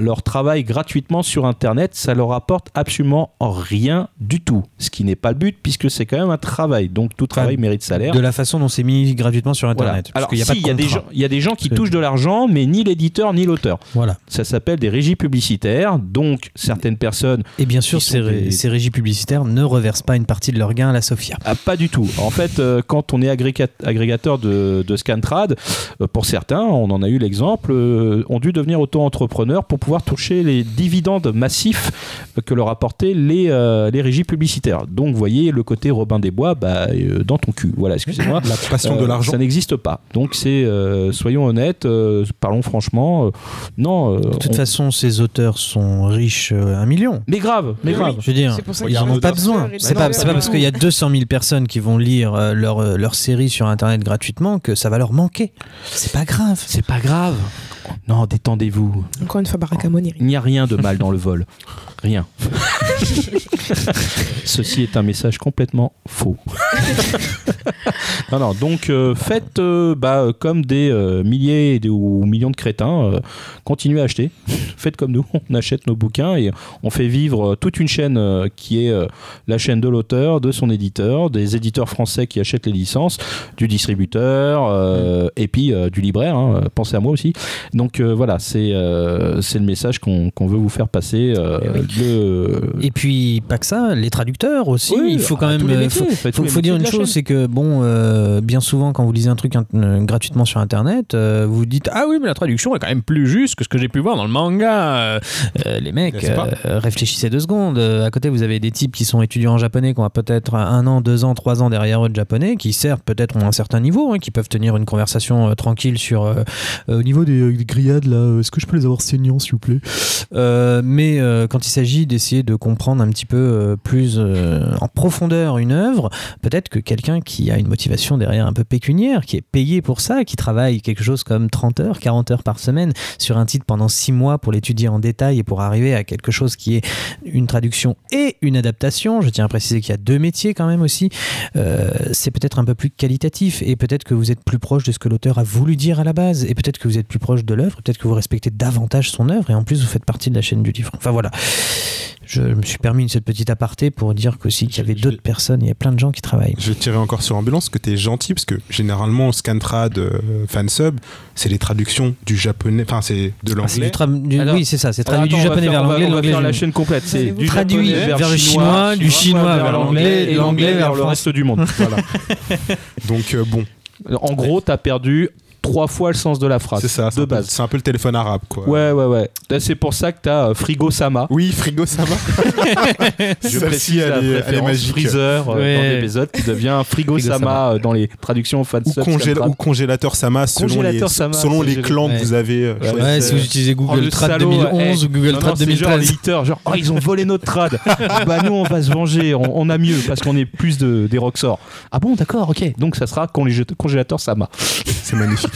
leur travail gratuitement sur Internet, ça leur apporte absolument rien du tout. Ce qui n'est pas le but, puisque c'est quand même un travail. Donc tout travail mérite salaire. De la façon dont c'est mis gratuitement sur Voilà. Internet. Parce Alors, qu'il y a si, pas de il y, a des gens- il y a des gens qui touchent de l'argent, mais ni l'éditeur ni l'auteur. Voilà. Ça s'appelle des régies publicitaires. Donc, certaines personnes Et bien sûr, ces, ré- des- ces régies publicitaires ne reversent pas une partie de leur gain à la Sofia. Ah, pas du tout. En fait, euh, quand on est agrégat- agrégateur de, de Scantrad, euh, pour certains, on en a eu l'exemple, euh, ont dû devenir auto-entrepreneurs pour pour pouvoir toucher les dividendes massifs que leur apportaient les, euh, les régies publicitaires. Donc, vous voyez, le côté Robin des Bois, bah, euh, dans ton cul. Voilà, excusez-moi. La passion de Euh, l'argent. Ça n'existe pas. Donc, c'est, euh, soyons honnêtes, euh, parlons franchement. euh, non. euh, De toute on- façon, ces auteurs sont riches euh, un million. Mais grave, mais Oui, grave. Je veux dire, ils n'en ont pas besoin. C'est pas, pas parce qu'il y a 200 000 personnes qui vont lire euh, leur, leur série sur Internet gratuitement que ça va leur manquer. C'est pas grave. C'est pas grave. Non, détendez-vous. Encore une fois, Eric. Il n'y a rien de mal dans le vol. Rien. Ceci est un message complètement faux. non, non, donc euh, faites euh, bah, comme des euh, milliers ou millions de crétins, continuez à acheter. faites comme nous, on achète nos bouquins et on fait vivre toute une chaîne qui est la chaîne de l'auteur, de son éditeur, des éditeurs français qui achètent les licences, du distributeur et puis du libraire. hein, pensez à moi aussi. Donc voilà, c'est c'est le message qu'on veut vous faire passer. euh, le- Et puis, pas que ça, les traducteurs aussi. Oui, il faut quand même. euh, métiers, faut- faut, faut dire une chose, c'est que bon, euh, bien souvent quand vous lisez un truc euh, gratuitement sur Internet, euh, vous dites ah oui mais la traduction est quand même plus juste que ce que j'ai pu voir dans le manga. Les mecs, réfléchissez deux secondes. À côté vous avez des types qui sont étudiants en japonais, qui ont peut-être un an, deux ans, trois ans derrière eux de japonais, qui certes peut-être ont un certain niveau, hein, qui peuvent tenir une conversation tranquille sur au niveau des, des grillades là. Est-ce que je peux les avoir saignants s'il vous plaît? Mais quand il s'agit d'essayer de comprendre un petit peu euh, plus euh, en profondeur une œuvre, peut-être que quelqu'un qui a une motivation derrière un peu pécuniaire, qui est payé pour ça, qui travaille quelque chose comme 30 heures, 40 heures par semaine sur un titre pendant 6 mois pour l'étudier en détail et pour arriver à quelque chose qui est une traduction et une adaptation, je tiens à préciser qu'il y a deux métiers quand même aussi, euh, c'est peut-être un peu plus qualitatif et peut-être que vous êtes plus proche de ce que l'auteur a voulu dire à la base et peut-être que vous êtes plus proche de l'œuvre, peut-être que vous respectez davantage son œuvre et en plus vous faites partie de la chaîne du livre. Enfin voilà. Je me suis permis cette petite aparté pour dire qu'aussi qu'il y avait d'autres personnes, il y a plein de gens qui travaillent. Je vais tirer encore sur ambulance que t'es gentil parce que généralement Scantrad euh, fansub c'est les traductions du japonais enfin c'est de Ah, l'anglais oui, c'est ça, c'est traduit attends, du japonais faire- vers l'anglais, on va l'anglais faire la vers- chaîne complète. C'est du traduit japonais vers le chinois, du chinois vers l'anglais, et l'anglais vers le reste du monde. Voilà. donc euh, bon En gros, t'as perdu trois fois le sens de la phrase. c'est ça c'est de un peu- base. c'est un peu le téléphone arabe quoi Ouais, ouais, ouais. Là, C'est pour ça que t'as euh, Frigo Sama. oui frigo ça va Je précise la elle est- elle est magique. Freezer euh, Ouais. dans l'épisode qui devient Frigo, Frigo Sama Sama. euh, dans les traductions fan ou, congéla- ou congélateur Sama selon Congélateur les, Sama, selon les clans Ouais. que vous avez euh, Ouais. Ouais, si vous utilisez Oh, Google le Trad salaud, 2011 eh. ou Google Non, Trad non, c'est genre 2013. l'éditeur, genre, oh, ils ont volé notre trad. bah, nous, on va se venger, on, on a mieux parce qu'on est plus de, des Roxor. Ah bon, d'accord, ok. Donc, ça sera congé- congélateur Sama. c'est magnifique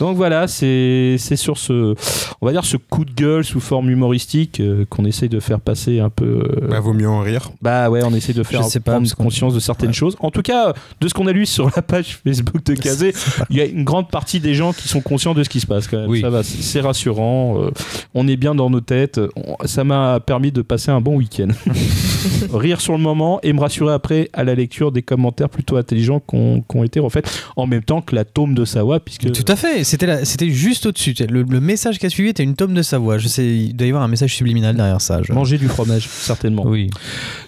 Donc, voilà, c'est c'est sur ce, on va dire, ce coup de gueule sous forme humoristique euh, qu'on essaye de faire passer un peu. euh, bah vaut mieux en rire Bah ouais, on essaie de faire pas, prendre conscience de certaines Ouais. choses. En tout cas, de ce qu'on a lu sur la page Facebook de Kazé, il y a une grande partie des gens qui sont conscients de ce qui se passe quand même. Oui. Ça va, c'est rassurant. euh, on est bien dans nos têtes. On- ça m'a permis de passer un bon week-end. Rire sur le moment et me rassurer après à la lecture des commentaires plutôt intelligents qui ont qui ont été refaits en même temps que la tome de Sawa, puisque Tout à fait, c'était la- c'était juste au-dessus. Le, le message qui a suivi était une tome de Savoie. Je sais, il doit y avoir un message subliminal derrière ça. je- manger du fromage, certainement. Oui.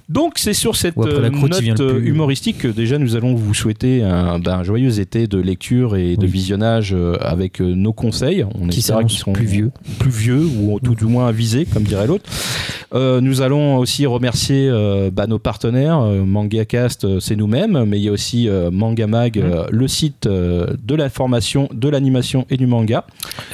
Donc c'est sur cette après la euh, croûte, note euh, humoristique que déjà nous allons vous souhaiter un, un joyeux été de lecture et de Oui. visionnage euh, avec nos conseils. On Qui espère qu'ils seront plus vieux. plus vieux ou tout du moins avisés, comme dirait l'autre. Euh, nous allons aussi remercier euh, bah, nos partenaires. Euh, MangaCast, c'est nous-mêmes, mais il y a aussi euh, Manga Mag, Mmh. le site de l'information, de l'animation et du manga.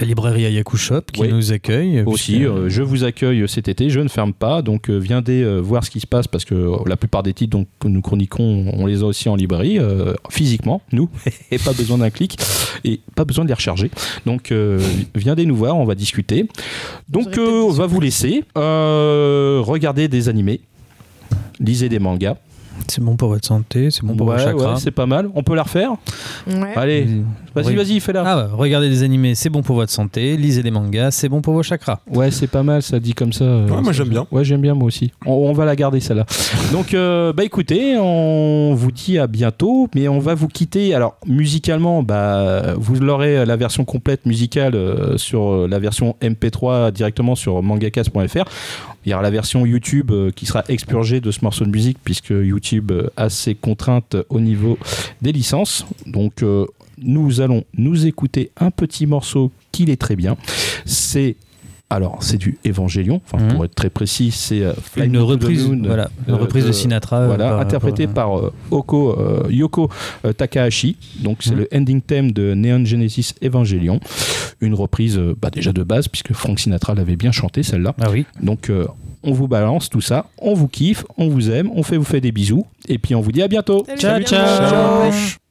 La librairie Ayaku Shop qui Oui. nous accueille. Aussi, puisque- euh, je vous accueille cet été, je ne ferme pas, donc euh, viendez euh, voir ce qui se passe parce que euh, la plupart des titres donc, que nous chroniquons, on les a aussi en librairie, euh, physiquement, nous, et pas besoin d'un clic, et pas besoin de les recharger. Donc euh, viendez nous voir, on va discuter. Donc euh, on va vous laisser, euh, regarder des animés, lisez des mangas. C'est bon pour votre santé, c'est bon pour ouais, vos chakras. ouais, c'est pas mal. On peut la refaire Ouais. Allez, vas-y, vas-y, fais-la. Ah ouais, regardez des animés, c'est bon pour votre santé. Lisez des mangas, c'est bon pour vos chakras. Ouais, c'est pas mal, ça dit comme ça. euh, Ouais, moi, j'aime bien. Ouais, j'aime bien moi aussi. On, on va la garder celle-là. Donc, euh, bah écoutez, on vous dit à bientôt, mais on va vous quitter. Alors, musicalement, bah, vous l'aurez euh, la version complète musicale euh, sur la version MP3 directement sur mangakas.fr. Il y aura la version YouTube euh, qui sera expurgée de ce morceau de musique puisque YouTube euh, a ses contraintes au niveau des licences. Donc, euh, nous allons nous écouter un petit morceau qui est très bien. C'est Alors, c'est du Evangelion. Enfin, Mhm. pour être très précis, c'est euh, Une Me to the reprise, Moon, voilà, une euh, reprise de, de- Sinatra. euh, voilà, par- interprété par Oko, Yoko Takahashi. Donc c'est Mhm. le ending theme de Neon Genesis Evangelion. Une reprise bah, déjà de base, puisque Frank Sinatra l'avait bien chanté celle-là. Ah oui. Donc on vous balance tout ça, on vous kiffe, on vous aime, on fait vous fait des bisous, et puis on vous dit à bientôt. Salut, Ciao, à bientôt. ciao. Ciao.